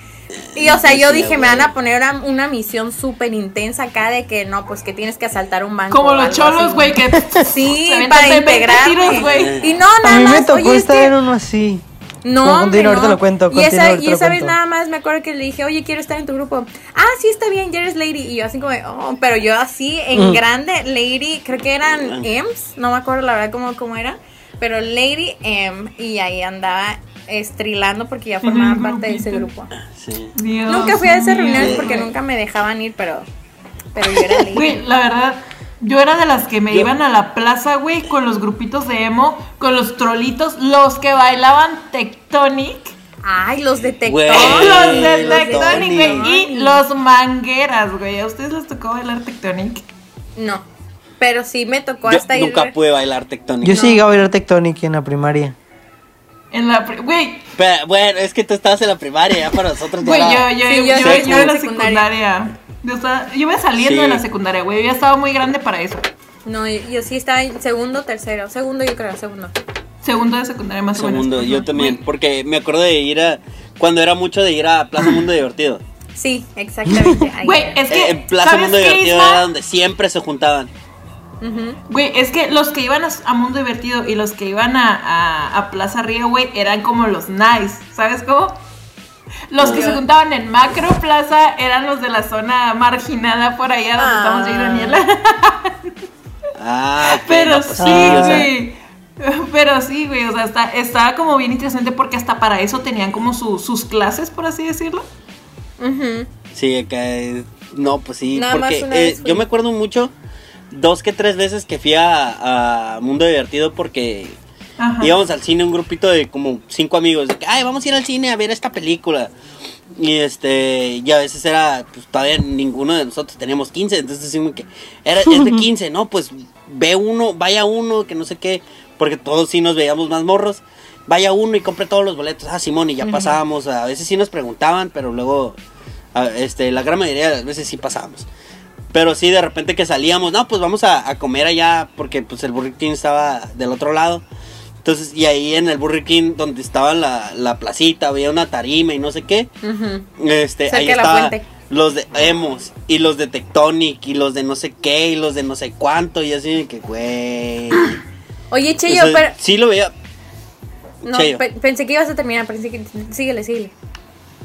Y o sea, yo Sí, dije, me van a poner una, una misión súper intensa acá de que no, pues que tienes que asaltar un banco. Como los cholos, güey, que *laughs* Sí, para de 20 integrarme. tiros, güey. Y no, A nada mí me más. tocó oye, es estar que- en uno así. no, Bueno, hombre, ahorita no. lo cuento, Y esa, y vez cuento. nada más me acuerdo que le dije, oye, quiero estar en tu grupo. Ah, sí, está bien, ya eres lady. Y yo así como, oh, pero yo así en Mm. grande, lady, creo que eran M's, no me acuerdo la verdad cómo, cómo era, pero Lady M. Y ahí andaba estrilando porque ya formaba parte de ese grupo. Sí. Dios nunca fui a esas reuniones porque nunca me dejaban ir, pero, pero yo era. Güey, la verdad, yo era de las que me Yo- iban a la plaza, güey, con los grupitos de emo, con los trolitos, los que bailaban Tectonic. Ay, los de. Tectonic. Los de los de Tectonic, güey. Y Tectonic. los mangueras, güey. ¿A ustedes les tocó bailar Tectonic? No, pero sí me tocó Yo hasta ir. nunca pude bailar tectónico. Yo sí llegué a bailar Tectonic en la primaria. En la. pri- Güey, Pero, bueno, es que tú estabas en la primaria, ya para nosotros güey, yo, yo, Sí, yo, yo en la secundaria. Yo, estaba, yo iba saliendo Sí. de la secundaria, güey. Yo ya estaba muy grande para eso. No, yo, yo sí estaba en segundo, tercero. Segundo, yo creo, segundo. Segundo de secundaria más o menos. Segundo, yo también. Porque me acuerdo de ir a. Cuando era mucho de ir a Plaza Mundo Divertido. Sí, exactamente. Güey, es que. Eh, en Plaza ¿sabes Mundo Divertido Isma? era donde siempre se juntaban. Güey, es que los que iban a, a Mundo Divertido y los que iban a, a- a Plaza Río, güey, eran como los nice, ¿sabes cómo? Los que se juntaban en Macro Plaza eran los de la zona marginada por allá donde Ah. estamos yo y Daniela. Ah, ok, Pero no, pues sí, güey. Pero sí, güey, o sea, está, estaba como bien interesante porque hasta para eso tenían como su- sus clases, por así decirlo. Sí, acá. eh, No, pues sí. Nada más porque una eh, vez fui. yo me acuerdo mucho. Dos que tres veces que fui a, a Mundo Divertido porque Ajá. íbamos al cine un grupito de como cinco amigos. De que, ay, vamos a ir al cine a ver esta película. Y este, y a veces era, pues todavía ninguno de nosotros teníamos 15. Entonces decimos que era, es de *laughs* 15, ¿no? Pues ve uno, vaya uno, que no sé qué. Porque todos sí nos veíamos más morros. Vaya uno y compre todos los boletos. Ah, Simón, y ya pasábamos. A veces sí nos preguntaban, pero luego, a- este, la gran mayoría de las veces sí pasábamos. Pero sí, de repente que salíamos, no, pues vamos a, a comer allá, porque pues el Burger King estaba del otro lado. Entonces, y ahí en el Burger King, donde estaba la, la placita, había una tarima y no sé qué. Este, Cerca ahí de la estaba fuente. los de Emos, y los de Tectonic, y los de no sé qué, y los de no sé cuánto, y así que, güey. *clears throat* Oye, O Cheyo, sea, pero. Sí lo veía. No, pe- pensé que ibas a terminar, pensé que. Síguele, síguele.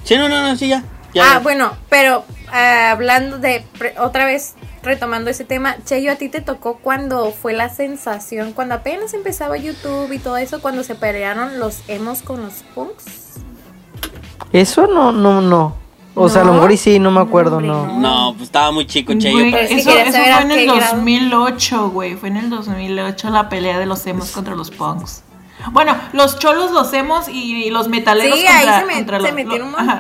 Sí, no, no, no, sí, ya. ya ah, ya. bueno, pero ah, hablando de. pre- Otra vez retomando ese tema, Cheyo, a ti te tocó cuando fue la sensación, cuando apenas empezaba YouTube y todo eso, cuando se pelearon los emos con los punks. Eso no, no, no. O sea, a lo mejor y sí, no me acuerdo, Hombre, no. no. No, pues estaba muy chico, Cheyo. Que eso eso fue en el grado. 2008, güey. Fue en el 2008 la pelea de los emos contra los punks. Bueno, los cholos, los emos y los metaleros Sí, contra, ahí se, me- contra se los- metieron un lo- ajá.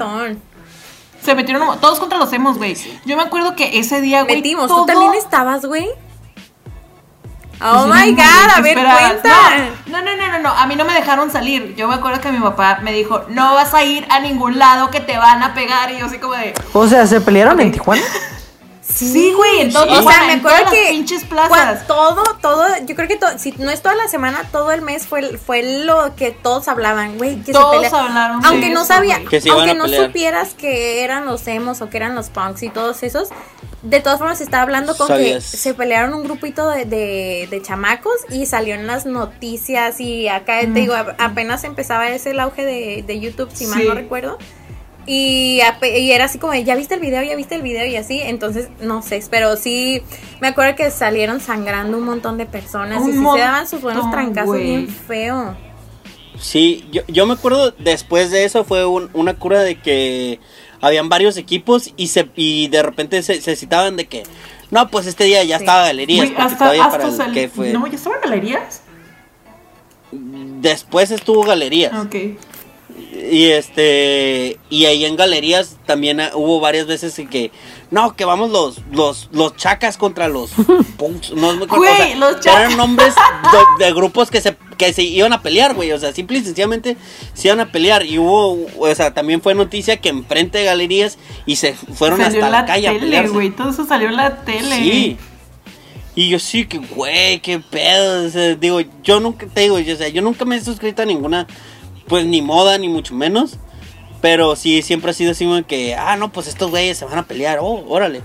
Se metieron un todos contra los emos, güey. Yo me acuerdo que ese día, güey, Metimos, todo- ¿tú también estabas, güey? Oh my god, a ¿qué ver, cuenta. No, no, no, no, no, a mí no me dejaron salir. Yo me acuerdo que mi papá me dijo, no vas a ir a ningún lado que te van a pegar. Y yo así como de, O sea, ¿se pelearon en. Tijuana? *laughs* sí, güey, en todo O sea, me acuerdo todas las que pinches plazas. todo, todo, yo creo que to- si no es toda la semana, todo el mes fue, fue lo que todos hablaban, güey, que Todos se pelea- hablaron Aunque no eso, sabía, güey. Que se iban aunque a no pelear. supieras que eran los emos o que eran los punks y todos esos, de todas formas se estaba hablando con Sabías. que se pelearon un grupito de, de, de chamacos y salió en las noticias y acá te digo, a- apenas empezaba ese el auge de, de YouTube, si mal no recuerdo. Y, era así como, de, ya viste el video, ya viste el video y así. Entonces, no sé, pero sí, me acuerdo que salieron sangrando un montón de personas Un y sí se daban sus buenos trancazos bien feo. Sí, yo, yo me acuerdo después de eso fue un- una cura de que habían varios equipos y se y de repente se, se citaban de que no, pues este día ya Sí. estaba galerías, porque hasta, todavía hasta para el sal- que fue. No, ¿ya estaban galerías? Después estuvo galerías. Ok. Y este y ahí en galerías también hubo varias veces en que no, que vamos los los los chacas contra los *laughs* punks, no me acuerdo, o Güey, sea, los chacas. eran nombres de, de grupos que se que se iban a pelear, güey, o sea, simple y sencillamente se iban a pelear y hubo, o sea, también fue noticia que enfrente de galerías y se fueron Salió hasta la, calle a tele, pelearse. güey. Todo eso salió en la tele. Sí. Y yo sí que, güey, qué pedo. o sea, digo, yo nunca, te digo, yo, o sea, yo nunca me he suscrito a ninguna, pues ni moda, ni mucho menos. Pero sí, siempre ha sido así como que, ah, no, pues estos güeyes se van a pelear, oh, órale.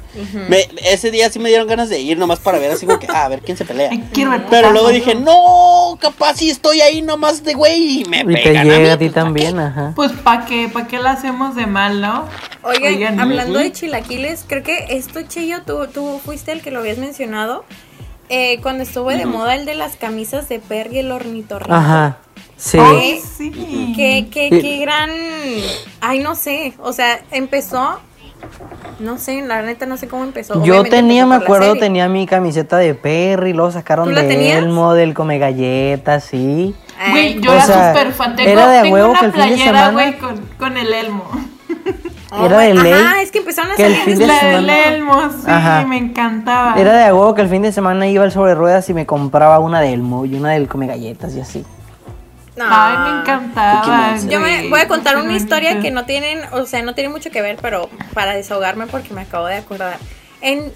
Me- ese día sí me dieron ganas de ir nomás para ver así como que, ah, a ver quién se pelea. Ay, quiero ver Pero luego dije, no, capaz si estoy ahí nomás de güey y me Y te pegan llega mí, a ti pues, ¿pa' también, ajá. Pues, ¿para qué? ¿Para qué la hacemos de mal, no? Oigan, hablando de chilaquiles, creo que esto, Chillo, tú, tú fuiste el que lo habías mencionado. Eh, cuando estuvo de moda el de las camisas de Perry el ornitorrinco. Ajá. Sí. Ay, sí. Qué, qué, qué gran. Ay, no sé. O sea, empezó. No sé, la neta no sé cómo empezó. Yo Obviamente tenía, empezó me acuerdo, tenía mi camiseta de Perry, luego sacaron ¿Tú la de tenías? Elmo, del Come Galletas, sí. Ay, Güey, yo O era sea, súper fan. Tengo, era de tengo huevo una que el fin de playera, semana- güey, con, con el elmo. oh, era de ley Ajá, es que empezaron a que el salir fin de La después. del semana- elmo, sí, Ajá. me encantaba. Era de huevo que el fin de semana iba al sobre ruedas y me compraba una de Elmo y una del Come Galletas y así. No. Ay, me encantaba. Yo me voy a contar una historia que no tienen, o sea, no tiene mucho que ver, pero para desahogarme porque me acabo de acordar. En,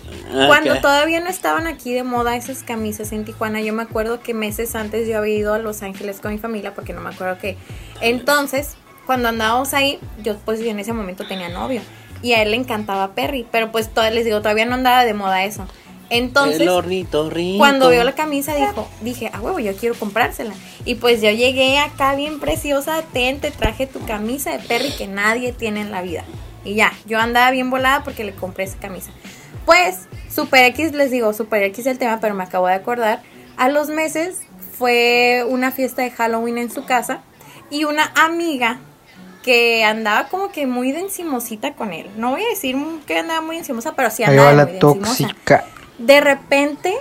cuando todavía no estaban aquí de moda esas camisas en Tijuana, yo me acuerdo que meses antes yo había ido a Los Ángeles con mi familia, porque no me acuerdo que. Entonces, cuando andábamos ahí, yo pues yo en ese momento tenía novio. Y a él le encantaba Perry, pero pues todo, les digo, todavía no andaba de moda eso. Entonces, el hornito cuando vio la camisa dijo, dije, ah huevo, yo quiero comprársela. Y pues yo llegué acá bien preciosa, ten, te traje tu camisa de Perry que nadie tiene en la vida. Y ya, yo andaba bien volada porque le compré esa camisa. Pues, Super X, les digo, Super X el tema, pero me acabo de acordar. A los meses fue una fiesta de Halloween en su casa y una amiga que andaba como que muy de encimosita con él. No voy a decir que andaba muy encimosa, pero sí Ahí andaba va la muy de encimosa tóxica. de repente,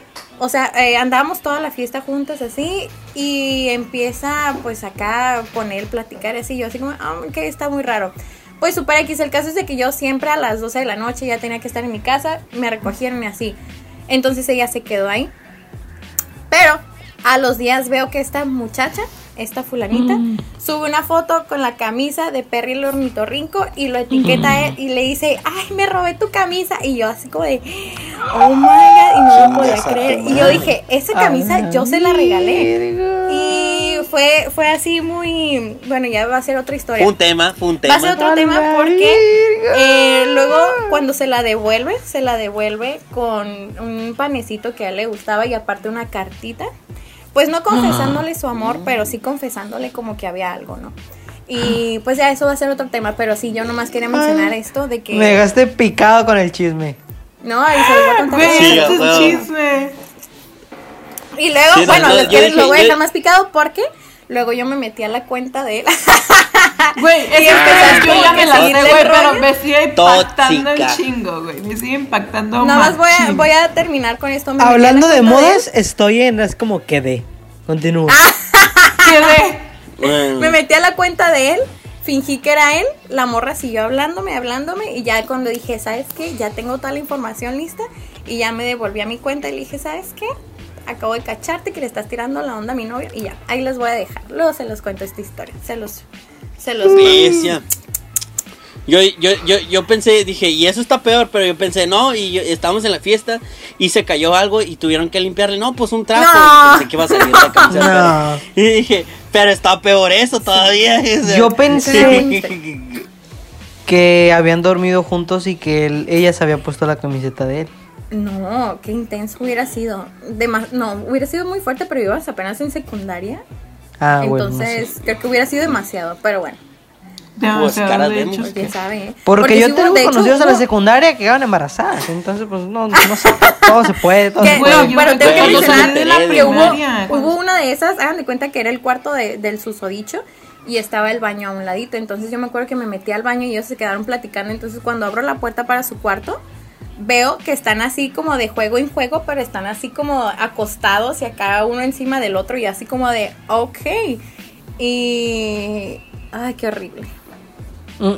o sea, eh, andábamos toda la fiesta juntas así y empieza pues acá a poner, platicar así, yo así como, ah, que está muy raro. Pues super X, el caso es de que yo siempre a las 12 de la noche ya tenía que estar en mi casa, me recogieron y así. Entonces ella se quedó ahí. Pero a los días veo que esta muchacha, esta fulanita, sube una foto con la camisa de Perry el ornitorrinco y lo etiqueta a él y le dice, ay, me robé tu camisa. Y yo así como de, oh my god, y no lo podía creer. Y yo dije, esa camisa yo se la regalé. Y fue, fue así muy, bueno, ya va a ser otra historia. Un tema, un Va tema. a ser otro tema porque eh, luego cuando se la devuelve, se la devuelve con un panecito que a él le gustaba y aparte una cartita. Pues no confesándole su amor, pero sí confesándole como que había algo, ¿no? Y pues ya eso va a ser otro tema, pero sí, yo nomás quería mencionar esto de que... Me dejaste picado con el chisme. No, ahí se los voy a contar. Sí, es huevo. chisme. Y luego, Sí, bueno, no, les yo quiero- dije- lo voy a yo- dejar más picado porque luego yo me metí a la cuenta de él. *laughs* Güey, empezaste historia yo ya que me la sé, güey, el pero me sigue impactando un chingo, güey. Me sigue impactando Nada más voy a, voy a terminar con esto. Me Hablando de modas, estoy en. Es como quedé. Continúa. *laughs* Quedé. Bueno, Me metí a la cuenta de él, fingí que era él, la morra siguió hablándome, hablándome, y ya cuando dije, ¿sabes qué? Ya tengo toda la información lista, y ya me devolví a mi cuenta y le dije, ¿sabes qué? Acabo de cacharte que le estás tirando la onda a mi novio, y ya, ahí les voy a dejar. Luego se los cuento esta historia, se los, se los bestia. Yo, yo, yo, yo pensé, dije, y eso está peor, pero yo pensé, no, y yo- estábamos en la fiesta y se cayó algo y tuvieron que limpiarle. No, pues un trapo. No. Pensé que iba a salir la camisa. *laughs* No. Y dije, pero está peor eso todavía. *laughs* o sea, Yo pensé Sí. *laughs* que habían dormido juntos y que él- ella se había puesto la camiseta de él. No, qué intenso hubiera sido. Dema- no, hubiera sido muy fuerte, pero ibas apenas en secundaria. Ah, bueno. no sé. entonces, creo que hubiera sido demasiado, pero bueno. Caras de Pues quién sabe, ¿eh? Porque, yo sí tengo de hecho, conocidos en la secundaria que quedaban embarazadas. Entonces, pues no, *laughs* no sé. Todo se puede. Todo se puede. bueno, me tengo que mencionar de que hubo, hubo una de esas, hagan de cuenta que era el cuarto de- del susodicho y estaba el baño a un ladito. Entonces yo me acuerdo que me metí al baño y ellos se quedaron platicando. Entonces cuando abro la puerta para su cuarto, veo que están así como de juego en juego, pero están así como acostados y acá uno encima del otro y así como de, ok. Y... Ay, qué horrible. Mm.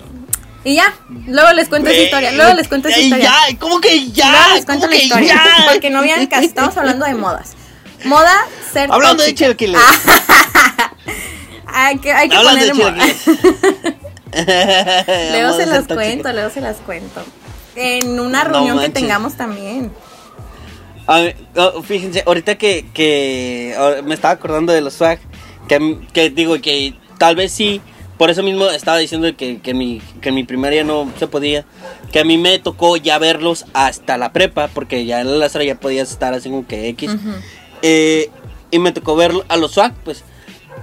Y ya, luego les cuento esa historia, luego les cuento esa historia. Ya, ¿cómo que ya? Luego les cuento ¿Cómo la historia. ya? *laughs* Porque no vean que estamos hablando de modas. Moda ser Hablando de chilaquiles. *laughs* Hay que, hay que Hablando de ponerle moda. *laughs* Luego se las cuento, luego se las cuento. En una No reunión que tengamos también. A oh, fíjense, ahorita que, que me estaba acordando de los swag, que, que digo que tal vez sí, por eso mismo estaba diciendo que, que, mi, que en mi primaria no se podía, que a mí me tocó ya verlos hasta la prepa, porque ya en la Lázaro ya podías estar así como que X, eh, y me tocó ver a los swag, pues,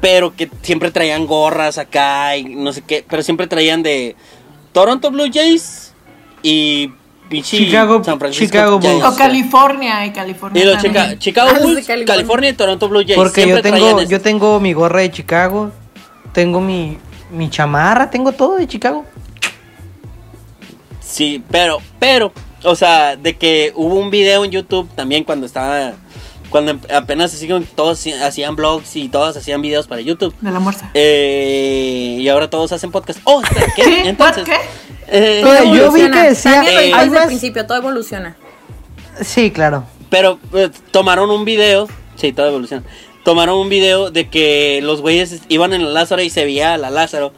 pero que siempre traían gorras acá y no sé qué, pero siempre traían de Toronto Blue Jays y Chicago- San Francisco Chicago. Bulls. O California, y California. Y los también. Chica- Chicago Ah, Bulls, California. California. y Toronto Blue Jays. Porque yo tengo, yo tengo mi gorra de Chicago, tengo mi, mi chamarra, tengo todo de Chicago. Sí, pero, pero, o sea, de que hubo un video en YouTube también cuando estaba, cuando em- apenas así como todos hacían blogs y todos hacían videos para YouTube. De la morsa. Eh, y ahora todos hacen podcast. Oh, ¿qué? *laughs* ¿Qué? Entonces, ¿Qué? eh, Todo yo vi evoluciona. que decía- eh, desde el principio, todo evoluciona. Sí, claro. Pero eh, tomaron un video, sí, toda evolución. Tomaron un video de que los güeyes iban en la Lázaro y se veía a la Lázaro.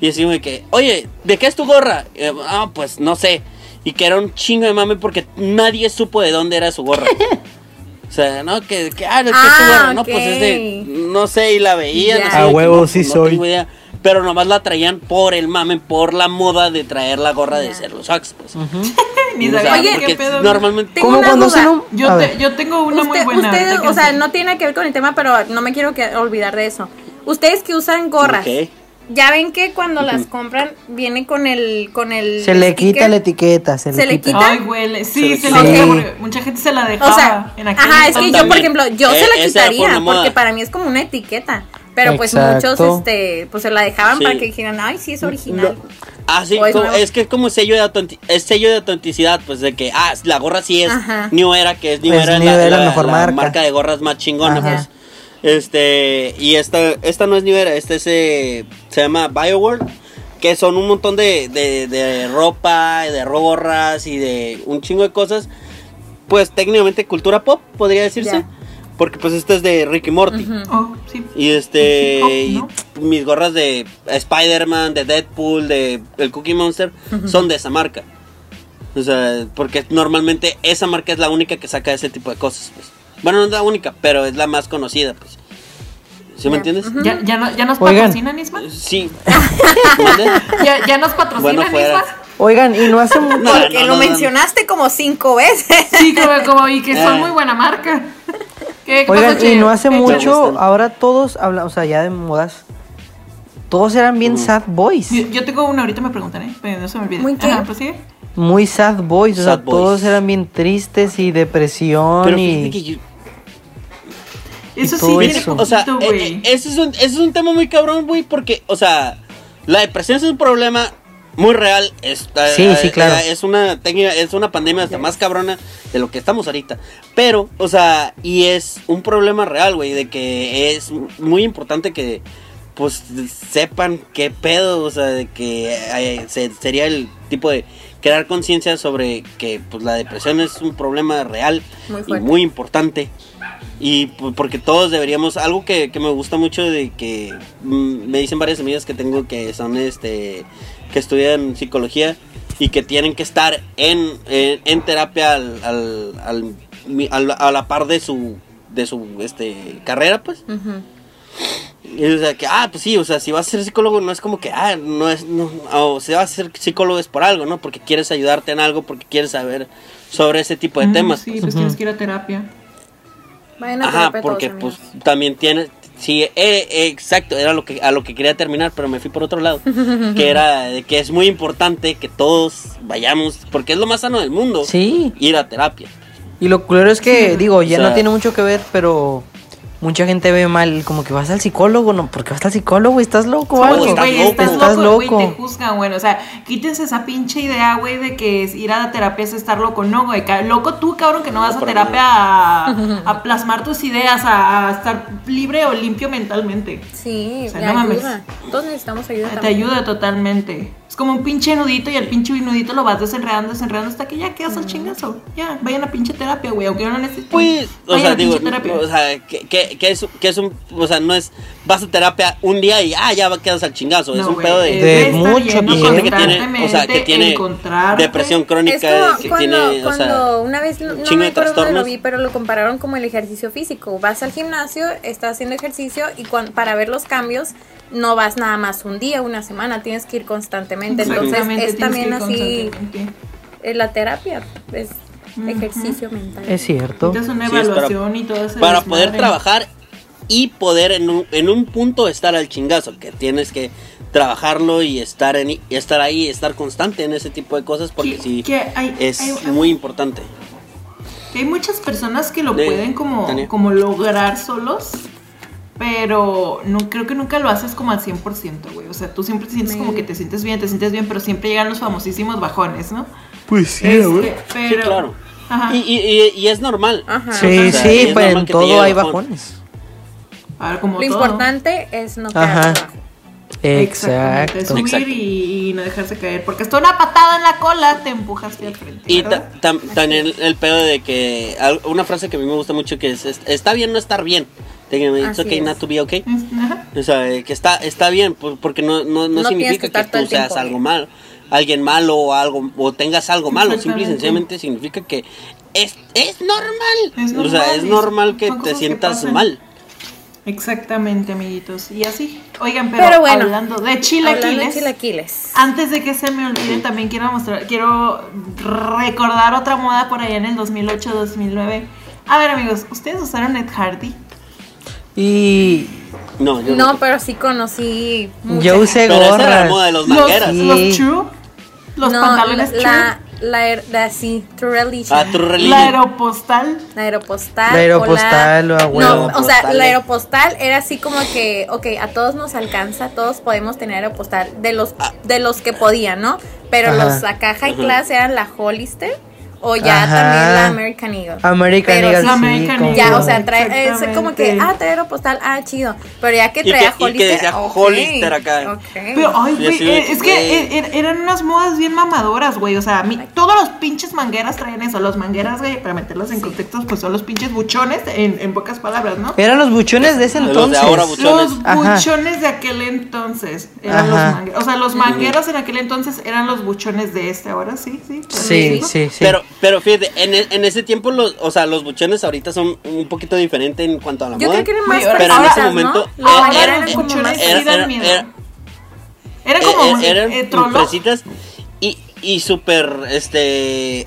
Y decían de que, oye, ¿de qué es tu gorra? Eh, ah, pues no sé. y que era un chingo de mame porque nadie supo de dónde era su gorra. *laughs* O sea, no, que, que ah, ¿qué es tu Ah? No, pues es de, no sé, y la veía, Ya. no sé, A huevo, no, sí no soy. tengo idea. Pero nomás la traían por el mame, por la moda de traer la gorra de ser los Sox, pues. *laughs* Ni O sea, sabía Oye, qué pedo. normalmente una cuando un... Yo, te- yo tengo una muy Usted- buena. que o sea, no tiene que ver con el tema, pero no me quiero que- olvidar de eso. Ustedes que usan gorras, Ok. Ya ven que cuando las compran viene con el con el Se le sticker? quita la etiqueta, se, Se le quita. Ay, huele. Sí, Se se le la quita. porque mucha gente se la dejaba. O sea, en aquel ajá, es que yo, por ejemplo, yo Eh, se la esa quitaría moda. porque para mí es como una etiqueta. Pero pues Exacto. muchos, este, pues se la dejaban Sí. para que dijeran, ay, sí es original. Ah, sí, es como- nuevo. es que es como sello de, es sello de autenticidad, pues de que, ah, la gorra sí es Ajá. New Era, que es New Es Era, New la, Era, la- mejor la marca. de gorras más chingona, Ajá. pues. Este, y esta, esta no es New Era, esta es, eh, se llama BioWorld, que son un montón de, de, de ropa, de gorras y de un chingo de cosas, pues técnicamente cultura pop, podría decirse, Ya. porque pues esto es de Ricky Morty. Oh, sí. Y este, Oh, mis gorras de Spider-Man, de Deadpool, de el Cookie Monster, son de esa marca. O sea, porque normalmente esa marca es la única que saca ese tipo de cosas, pues. Bueno, no es la única, pero es la más conocida, pues. ¿Sí me entiendes? ¿Ya, ya, no- ya nos Oigan. patrocinan, Isma? Sí. *laughs* ¿Mande? ¿Ya, ya nos patrocinan, Bueno. Isma? Oigan, y no hace *laughs* mucho... No, Porque no, lo no, no. mencionaste como cinco veces. Sí, como, como- y que son Eh. muy buena marca. ¿Qué, qué Oigan, pasó, y no hace mucho, gustan. ahora todos hablan, o sea, ya de modas, todos eran bien sad boys. Yo, yo tengo una, ahorita me preguntan, ¿eh? Pero no se me olvide. ¿Muy qué? Ajá, pues sigue. Muy sad boys, o sea, boys. todos eran bien tristes y depresión Pero y... fíjate que yo, Eso sí tiene eso. o sea, eh, güey. eh, ese es, un, ese es un tema muy cabrón, güey, porque, o sea, la depresión es un problema muy real. Es, eh, Sí, sí, claro. Es una técnica, es una pandemia hasta más cabrona de lo que estamos ahorita. Pero, o sea, y es un problema real, güey, de que es muy importante que, pues, sepan qué pedo, o sea, de que eh, se- sería el tipo de crear conciencia sobre que, pues, la depresión es un problema real Muy y muy importante. Y porque todos deberíamos, algo que, que me gusta mucho de que mm, me dicen varias amigas que tengo que son este, que estudian psicología y que tienen que estar en, en, en terapia al, al, al- mi- al- a la par de su, de su este, carrera, pues. Y, o sea, que, ah, pues sí, o sea, si vas a ser psicólogo no es como que, ah, no es, no, o si vas a ser psicólogo es por algo, ¿no? Porque quieres ayudarte en algo, porque quieres saber sobre ese tipo de temas. Sí, pues. pues tienes que ir a terapia. Vayan a Ajá, porque pues amigos. también tiene, sí, eh, eh, exacto, era lo que a lo que quería terminar, pero me fui por otro lado, *laughs* que era que es muy importante que todos vayamos, porque es lo más sano del mundo, Sí, ir a terapia. y lo culero es que, digo, ya O sea- no tiene mucho que ver, pero mucha gente ve mal, como que vas al psicólogo, ¿no? porque vas al psicólogo? ¿Estás loco o Oye, algo? estás Güey, loco. estás Estás loco, güey, loco. te juzgan, güey. O sea, quítense esa pinche idea, güey, de que es ir a la terapia es estar loco. No, güey. Loco tú, cabrón, que no vas a terapia a, a plasmar tus ideas, a, a estar libre o limpio mentalmente. Sí, O sea, me no mames. ayuda. Todos necesitamos ayuda Te también. ayuda totalmente. Es como un pinche nudito y el pinche nudito lo vas desenredando, desenredando hasta que ya quedas al chingazo. Ya, vayan a pinche terapia, güey, aunque yo no necesiten. Pues, o sea, digo, terapia. o sea, que, que, que es, que es un, o sea, no es, vas a terapia un día y, ah, ya quedas al chingazo, es un pedo de... de mucho tiempo. gente que tiene, o sea, que tiene depresión crónica, Es como que cuando, tiene, o sea, cuando una vez, no, me de acuerdo dónde lo vi, pero lo compararon como el ejercicio físico. Vas al gimnasio, estás haciendo ejercicio y cuan- para ver los cambios no vas nada más un día, una semana, tienes que ir constantemente. Entonces es también así la terapia, es ejercicio mental. Es cierto. Necesitas una Sí, es para- evaluación y todo eso. para poder trabajar y poder en un, en un punto estar al chingazo, que tienes que trabajarlo y estar en y estar ahí, estar constante en ese tipo de cosas porque Que- sí que hay- es hay- hay- muy importante. Hay muchas personas que lo De- pueden como, Tania. como lograr solos, pero no creo que nunca lo haces como al 100%, güey. O sea, tú siempre sientes como que te sientes bien, te sientes bien, pero siempre llegan los famosísimos bajones, ¿no? Pues sí, Este, pero, Sí, claro. Ajá. Y, y, y- es normal. Ajá. Sí, O sea, sí, es pues en que todo hay bajón. bajones. A ver, como Lo todo. importante es no Ajá. quedar abajo. Exactamente, Exacto. subir Exacto. Y, y no dejarse caer. Porque hasta una patada en la cola te empujas hacia el frente. Y ta- tam- también el, el pedo de que una frase que a mí me gusta mucho que es, es- está bien no estar bien. It's okay es. not to be okay. Ajá. O sea, que está, está bien, por- porque no, no, no No que significa que, todo tú seas algo bien. Alguien malo o algo o tengas algo malo, simple y sencillamente significa que es, es normal. Es o sea, es normal que te que sientas mal. Exactamente, amiguitos. Y así. Oigan, pero, Pero bueno, hablando de Hablando de chilaquiles. Antes de que se me olvide, también quiero mostrar, quiero recordar otra moda por allá en el 2008-2009. A ver, amigos, ¿ustedes usaron Ed Hardy? Y No, yo No, pero sí conocí. mucha yo usé Pero esa era la gorras. moda de los Los. Sí. los True, los No, pantalones la, la, la, la- sí, True Religion. Ah, True Religion. la aeropostal. La aeropostal. La aeropostal, o la... No, o sea, la aeropostal era así como que, ok, a todos nos alcanza, todos podemos tener aeropostal, de los, Ah. de los que podían, ¿no? Pero Ajá. los acá high class eran la Hollister o ya Ajá. también la American Eagle. American Pero Eagle, sí, American Ya, o sea, trae, es como que, ah, trae aeropostal, ah, chido. Pero ya que Y que- traía y que Hollister. decía ok, Hollister acá. Pero, ay, güey, eh, es que eh, er- eran unas modas bien mamadoras, güey. O sea, mi- todos los pinches mangueras traían eso. Los mangueras, güey, para meterlos en contextos, pues son los pinches buchones, en, en pocas palabras, ¿no? Eran los buchones de ese De los entonces. de ahora, buchones. Los Ajá. buchones de aquel entonces eran los. O sea, los mangueros en aquel entonces eran los buchones de este. Ahora sí, sí. Sí, sí, sí. Pero, pero fíjate, en, e- en ese tiempo, los, o sea, los buchones ahorita son un poquito diferentes en cuanto a la Yo moda. creo que eran más pero en ese momento ¿no? Ahora era- eran era- como era- era- era- Eh, eh, eh, y, súper, este,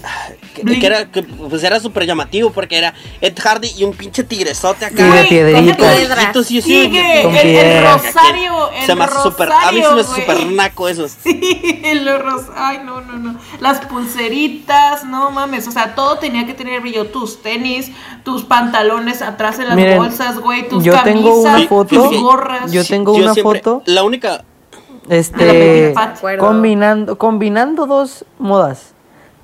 que, Bling. que era, que, pues era súper llamativo porque era Ed Hardy y un pinche tigresote acá. Y de con así, Sigue Con el, el piedra. rosario. El se me hace súper, a mí se me hace rosario, súper naco esos. *laughs* Sí, los ros- Ay, no, no, no. Las pulseritas, no mames. O sea, todo tenía que tener brillo. Tus tenis, tus pantalones atrás en las Miren, bolsas, güey. Tus yo camisas, tengo una Sí, foto. tus gorras. Yo tengo Yo una siempre- foto. La única, Este. Combinando, combinando dos modas.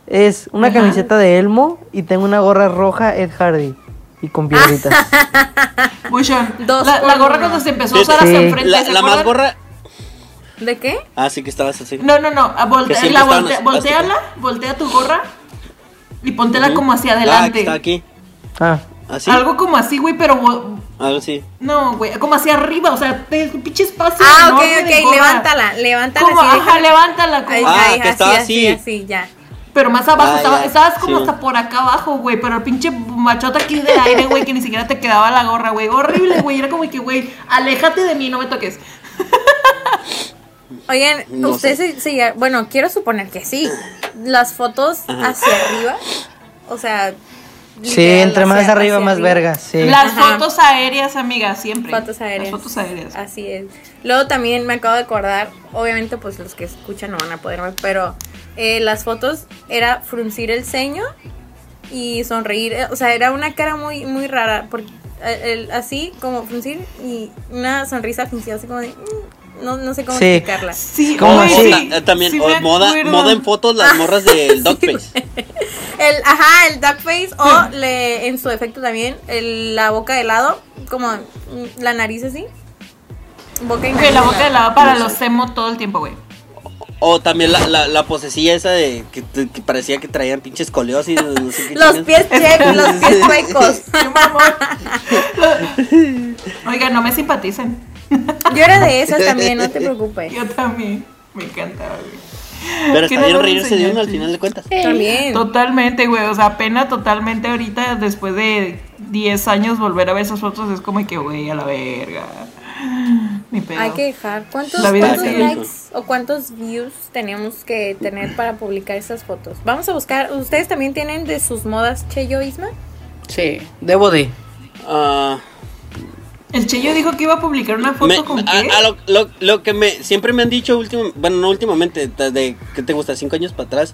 Es una Ajá. camiseta de Elmo y tengo una gorra roja Ed Hardy. Y con piedritas. *laughs* Bushon. La, la gorra cuando se empezó a usar Sí. hacia enfrente. la, ¿se la más gorra. ¿De qué? Ah, sí que estabas así. No, no, no. a volte- la volte- volteala, voltea tu gorra y póntela como hacia Ah, adelante. está aquí. Ah, Así. Algo como así, güey, pero Algo así. no, güey, como hacia arriba, o sea, te un pinche espacio. Ah, ok, ok, levántala, levántala. Como, así, ajá, levántala, como, Ahí, Ah, ahí, que estaba así, así. así, ya. pero más abajo, Ah, estaba- ya, estabas como sí. hasta por acá abajo, güey, pero el pinche machota aquí de aire, güey, que ni siquiera te quedaba la gorra, güey, horrible, güey, era como que, güey, aléjate de mí, no me toques. *laughs* Oigan, No ustedes se, se- bueno, quiero suponer que sí. Las fotos Ajá. hacia arriba, o sea, sí, entre más arriba, más vergas. Sí. Las Ajá. fotos aéreas, amiga, siempre. Fotos aéreas. Las fotos aéreas. Así es. Luego también me acabo de acordar, obviamente pues los que escuchan no van a poder ver, pero eh, las fotos era fruncir el ceño y sonreír, o sea, era una cara muy muy rara, porque eh, el- así como fruncir y una sonrisa fingida así como de mm, no, no sé cómo Sí. explicarla. Sí, sí, ta- también, sí moda, moda en fotos, las morras del *laughs* Dogface. El, ajá, el duck face o le, en su efecto también el- la boca de lado, como la nariz así. Boca y nariz la de boca de lado. para los emo todo el tiempo, güey. O también la, la, la esa de que, que parecía que traían pinches escoliosis. No sé qué Los pies *laughs* checos, los pies huecos. *laughs* Qué mamón. Oiga, no me simpaticen. *laughs* Yo era de *laughs* esas también, no te preocupes. Yo también. Me encantaba, güey. Pero ¿Qué está bien reírse de uno al sí? final de cuentas. También. Totalmente, güey. O sea, pena totalmente ahorita, después de 10 años, volver a ver esas fotos es como que, güey, a la verga. Mi pedo. Hay que dejar. ¿Cuántos, La vida cuántos sigue. likes o cuántos views tenemos que tener para publicar esas fotos? Vamos a buscar. ¿Ustedes también tienen de sus modas Cheyo Isma? Sí, debo de. Ah, El Cheyo dijo que iba a publicar una foto me- con a- qué. a lo, lo- lo que me siempre me han dicho último, bueno no últimamente de que te gusta cinco años para atrás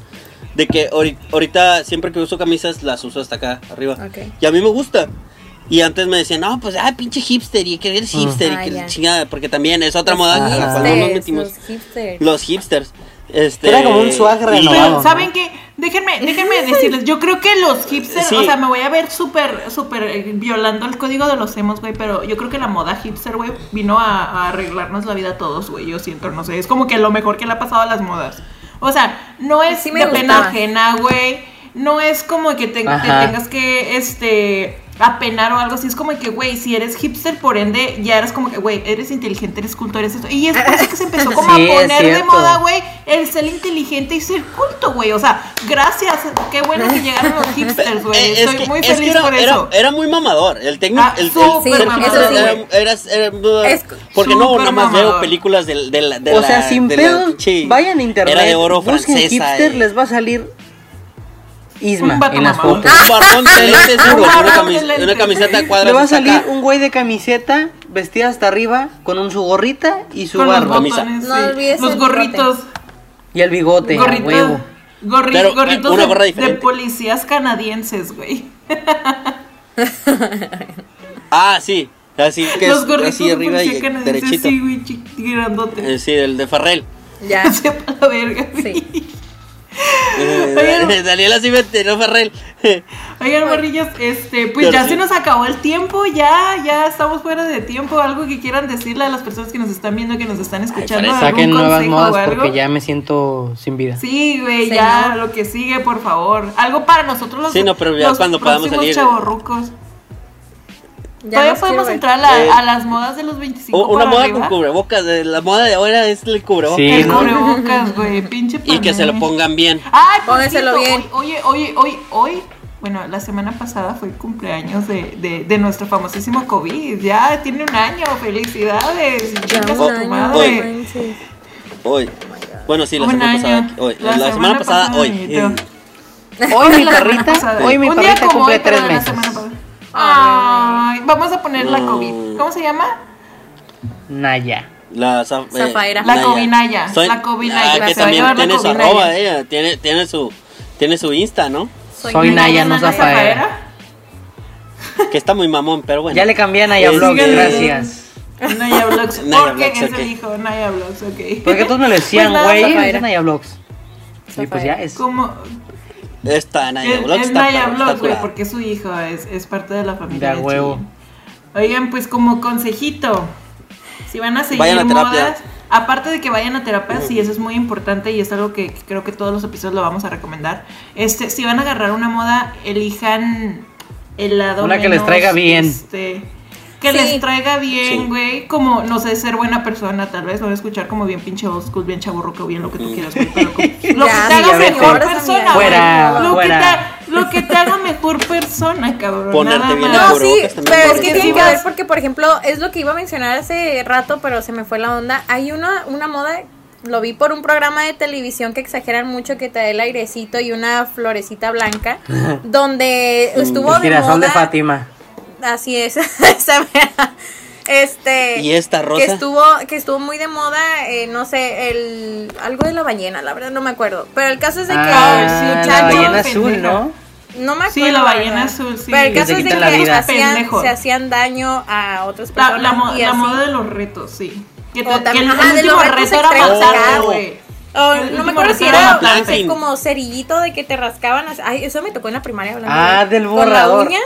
de que ahori- ahorita siempre que uso camisas las uso hasta acá arriba Ok. y a mí me gusta y antes me decían no pues ah pinche hipster y que eres hipster Ah, y que ya. la chingada porque también es otra moda Los a la cual no nos Hipsters, metimos los hipsters. los hipsters este Era como un swag renovado. Pero, ¿no? ¿saben qué? Déjenme, déjenme decirles, yo creo que los hipsters, Sí. o sea, me voy a ver súper, súper eh, violando el código de los emos, güey, pero yo creo que la moda hipster, güey, vino a, a arreglarnos la vida a todos, güey, yo siento, no sé, es como que lo mejor que le ha pasado a las modas. O sea, no es Sí me de pena ajena, güey, no es como que te, tengas que, este, apenar o algo así, es como que, güey, si eres hipster, por ende, ya eres como que, güey, eres inteligente, eres culto, eres esto, y es por eso que se empezó *laughs* como Sí, a poner de moda, güey, el ser inteligente y ser culto, güey. O sea, gracias. Qué bueno que llegaron los hipsters, güey. *laughs* Es Estoy que- muy es que feliz era, por eso. era muy mamador. El técnico. Ah, el, ser mamador, hipster sí. era, era- era- Es porque no, nada más mamador. veo películas del- de, la. De o la- sea, sin de la pinche vayan a internet, Era de oro busquen francesa. hipster, eh. les va a salir Isma Un en las fotos. Un barbón de *laughs* lentes Un duros, una, de camis- una camiseta a cuadros. Le va a salir acá. un güey de camiseta vestida hasta arriba con un su gorrita y su Con los barba Camisa. botones, No sí. Los el gorritos. y el bigote, a Gorritos. huevo. gorri- Pero, eh, gorritos una de- gorra de, diferente. policías canadienses, güey. *laughs* Ah, sí. Así que Los es gorritos así de arriba y canadienses, derechito. sí, güey, grandote. Eh, Sí, el de Farrell. Ya. *laughs* Sepa la verga. Sí. *laughs* Oigan. Daniela sí me enteró Farrell. *laughs* Oigan, morrillos, este, pues Pero ya sí. se nos acabó el tiempo, ya, ya estamos fuera de tiempo. Algo que quieran decirle a las personas que nos están viendo, que nos están escuchando. Algún Saquen nuevas modas porque ya me siento sin vida. Sí, güey, ya, lo que sigue, por favor. Algo para nosotros los, Sí, no, pero ya los cuando podamos salir. chavorrucos. Ya Todavía podemos entrar a, la- Eh, a las modas de los 25 U- Una moda arriba. con cubrebocas. de- La moda de ahora es el cubrebocas. Sí, El ¿no? cubrebocas, güey, pinche Y que se lo pongan bien. Ay, cierto, bien. Hoy, oye, hoy, hoy, hoy, bueno, la semana pasada fue el cumpleaños de, de, de nuestro famosísimo COVID. Ya tiene un año, felicidades. Ya un a tu madre. Hoy. Bueno, sí, la Un semana año. pasada. Hoy. La, semana, pasada, hoy. Hoy mi La semana perrita, pasada. hoy mi Un día perrita como cumple tres meses. Ay, vamos a poner la. COVID. ¿Cómo se llama? Naya. La Zaf- eh, Zafaira. La Cobinaya, Soy- la Cobinaya, Ah, la que se también tiene su arroba, ella. Tiene, tiene su. Tiene su Insta, ¿no? Soy Naya, no ¿Naya Zafaera. Que está muy mamón, pero bueno. Ya le cambié a Naya Eh, Vlog, síganle. gracias. Naya Vlogs, es ok. el hijo, Naya Vlogs, ok. Porque todos me lo decían, Pues güey, Zafaera. es Naya Vlogs. Y pues ya es. Como, Esta Naya es, Vlogs es está, Naya está Vlogs, güey, porque su hijo es, es parte de la familia. De huevo. Oigan, pues como consejito, si van a seguir Vayan a terapia. modas, aparte de que vayan a terapia, sí, eso es muy importante y es algo que creo que todos los episodios lo vamos a recomendar. Este, si van a agarrar una moda, elijan el lado Una que les traiga bien. este, que Sí. les traiga bien, Sí. güey. Como, no sé, ser buena persona, tal vez. No voy a escuchar como bien pinche old school, bien chaburroco, bien lo que tú quieras, güey. Pero como- *laughs* lo que te haga mejor persona. Fuera, Lo que fuera. te Lo que te haga mejor persona, cabrón. Ponerte nada bien más. No, sí, pero es porque que tiene que vas- ver porque, por ejemplo, es lo que iba a mencionar hace rato, pero se me fue la onda. Hay una, una moda, lo vi por un programa de televisión que exageran mucho, que te da el airecito y una florecita blanca, *laughs* donde estuvo El de girasol de moda. Fátima. Así es. *laughs* Este. ¿Y esta Que rosa? estuvo, que estuvo muy de moda, eh, no sé, el. Algo de la ballena, la verdad no me acuerdo. Pero el caso es de que Ah, el la ballena azul, ¿no? No me acuerdo. Sí, la ballena verdad. azul, sí. Pero el Que caso es de la que hacían- se hacían daño a otras La, personas. la, mo- y la moda de los retos, sí. Que, O te- que también, el, ajá, el de los último reto era acá. güey. O el no me acuerdo si era como cerillito de que te rascaban. así- Ay, eso me tocó en la primaria hablando. Ah, de- del con la borrador. uña.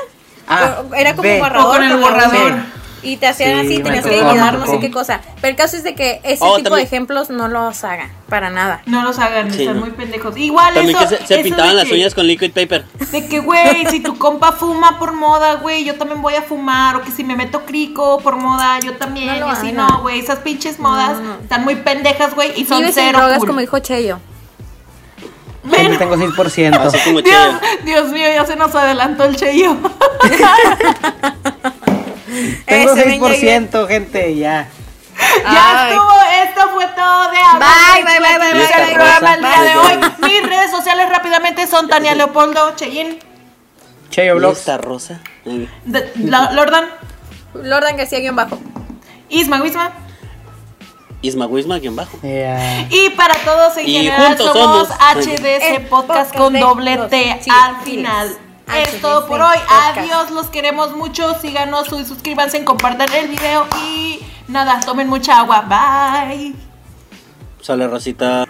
Ah, era como un borrador. O con el con la borrador. uña. Y te hacían Sí, así, tenías que tocó, llenar no sé qué cosa. Pero el caso es de que ese Oh, tipo también- de ejemplos no los hagan, para nada. No los hagan, Sí, están no. muy pendejos. Igual También eso, que se, se eso pintaban las que- uñas con liquid paper. De que, güey, si tu *laughs* compa fuma por moda, güey, yo también voy a fumar. O que si me meto crico por moda, yo también. No lo y así hagan. no, güey. Esas pinches modas No, no. están muy pendejas, güey, y son cero drogas, cool. como dijo Cheyo. Tengo 6%. Así como Dios. Dios mío, ya se nos adelantó el cheyo. *laughs* Tengo Ese ven, ya 6%, gente, ya. Ya Ay. estuvo, esto fue todo de Bye, bye, bye, bye, bye, el bye, programa bye. el día de Bye. hoy. Mis redes sociales rápidamente son Tania Leopoldo, Cheyin, Cheyo ¿Y Vlogs. esta rosa? De- la- Lordan, Lordan García guion bajo. Isma Wisma. Isma Wisma, guion bajo. Y para todos en Y general juntos somos El Podcast con doble T al final. Es HDC todo por hoy. Podcast. Adiós, los queremos mucho. Síganos, su- suscríbanse, compartan el video y nada, tomen mucha agua. Bye. Sale Rosita.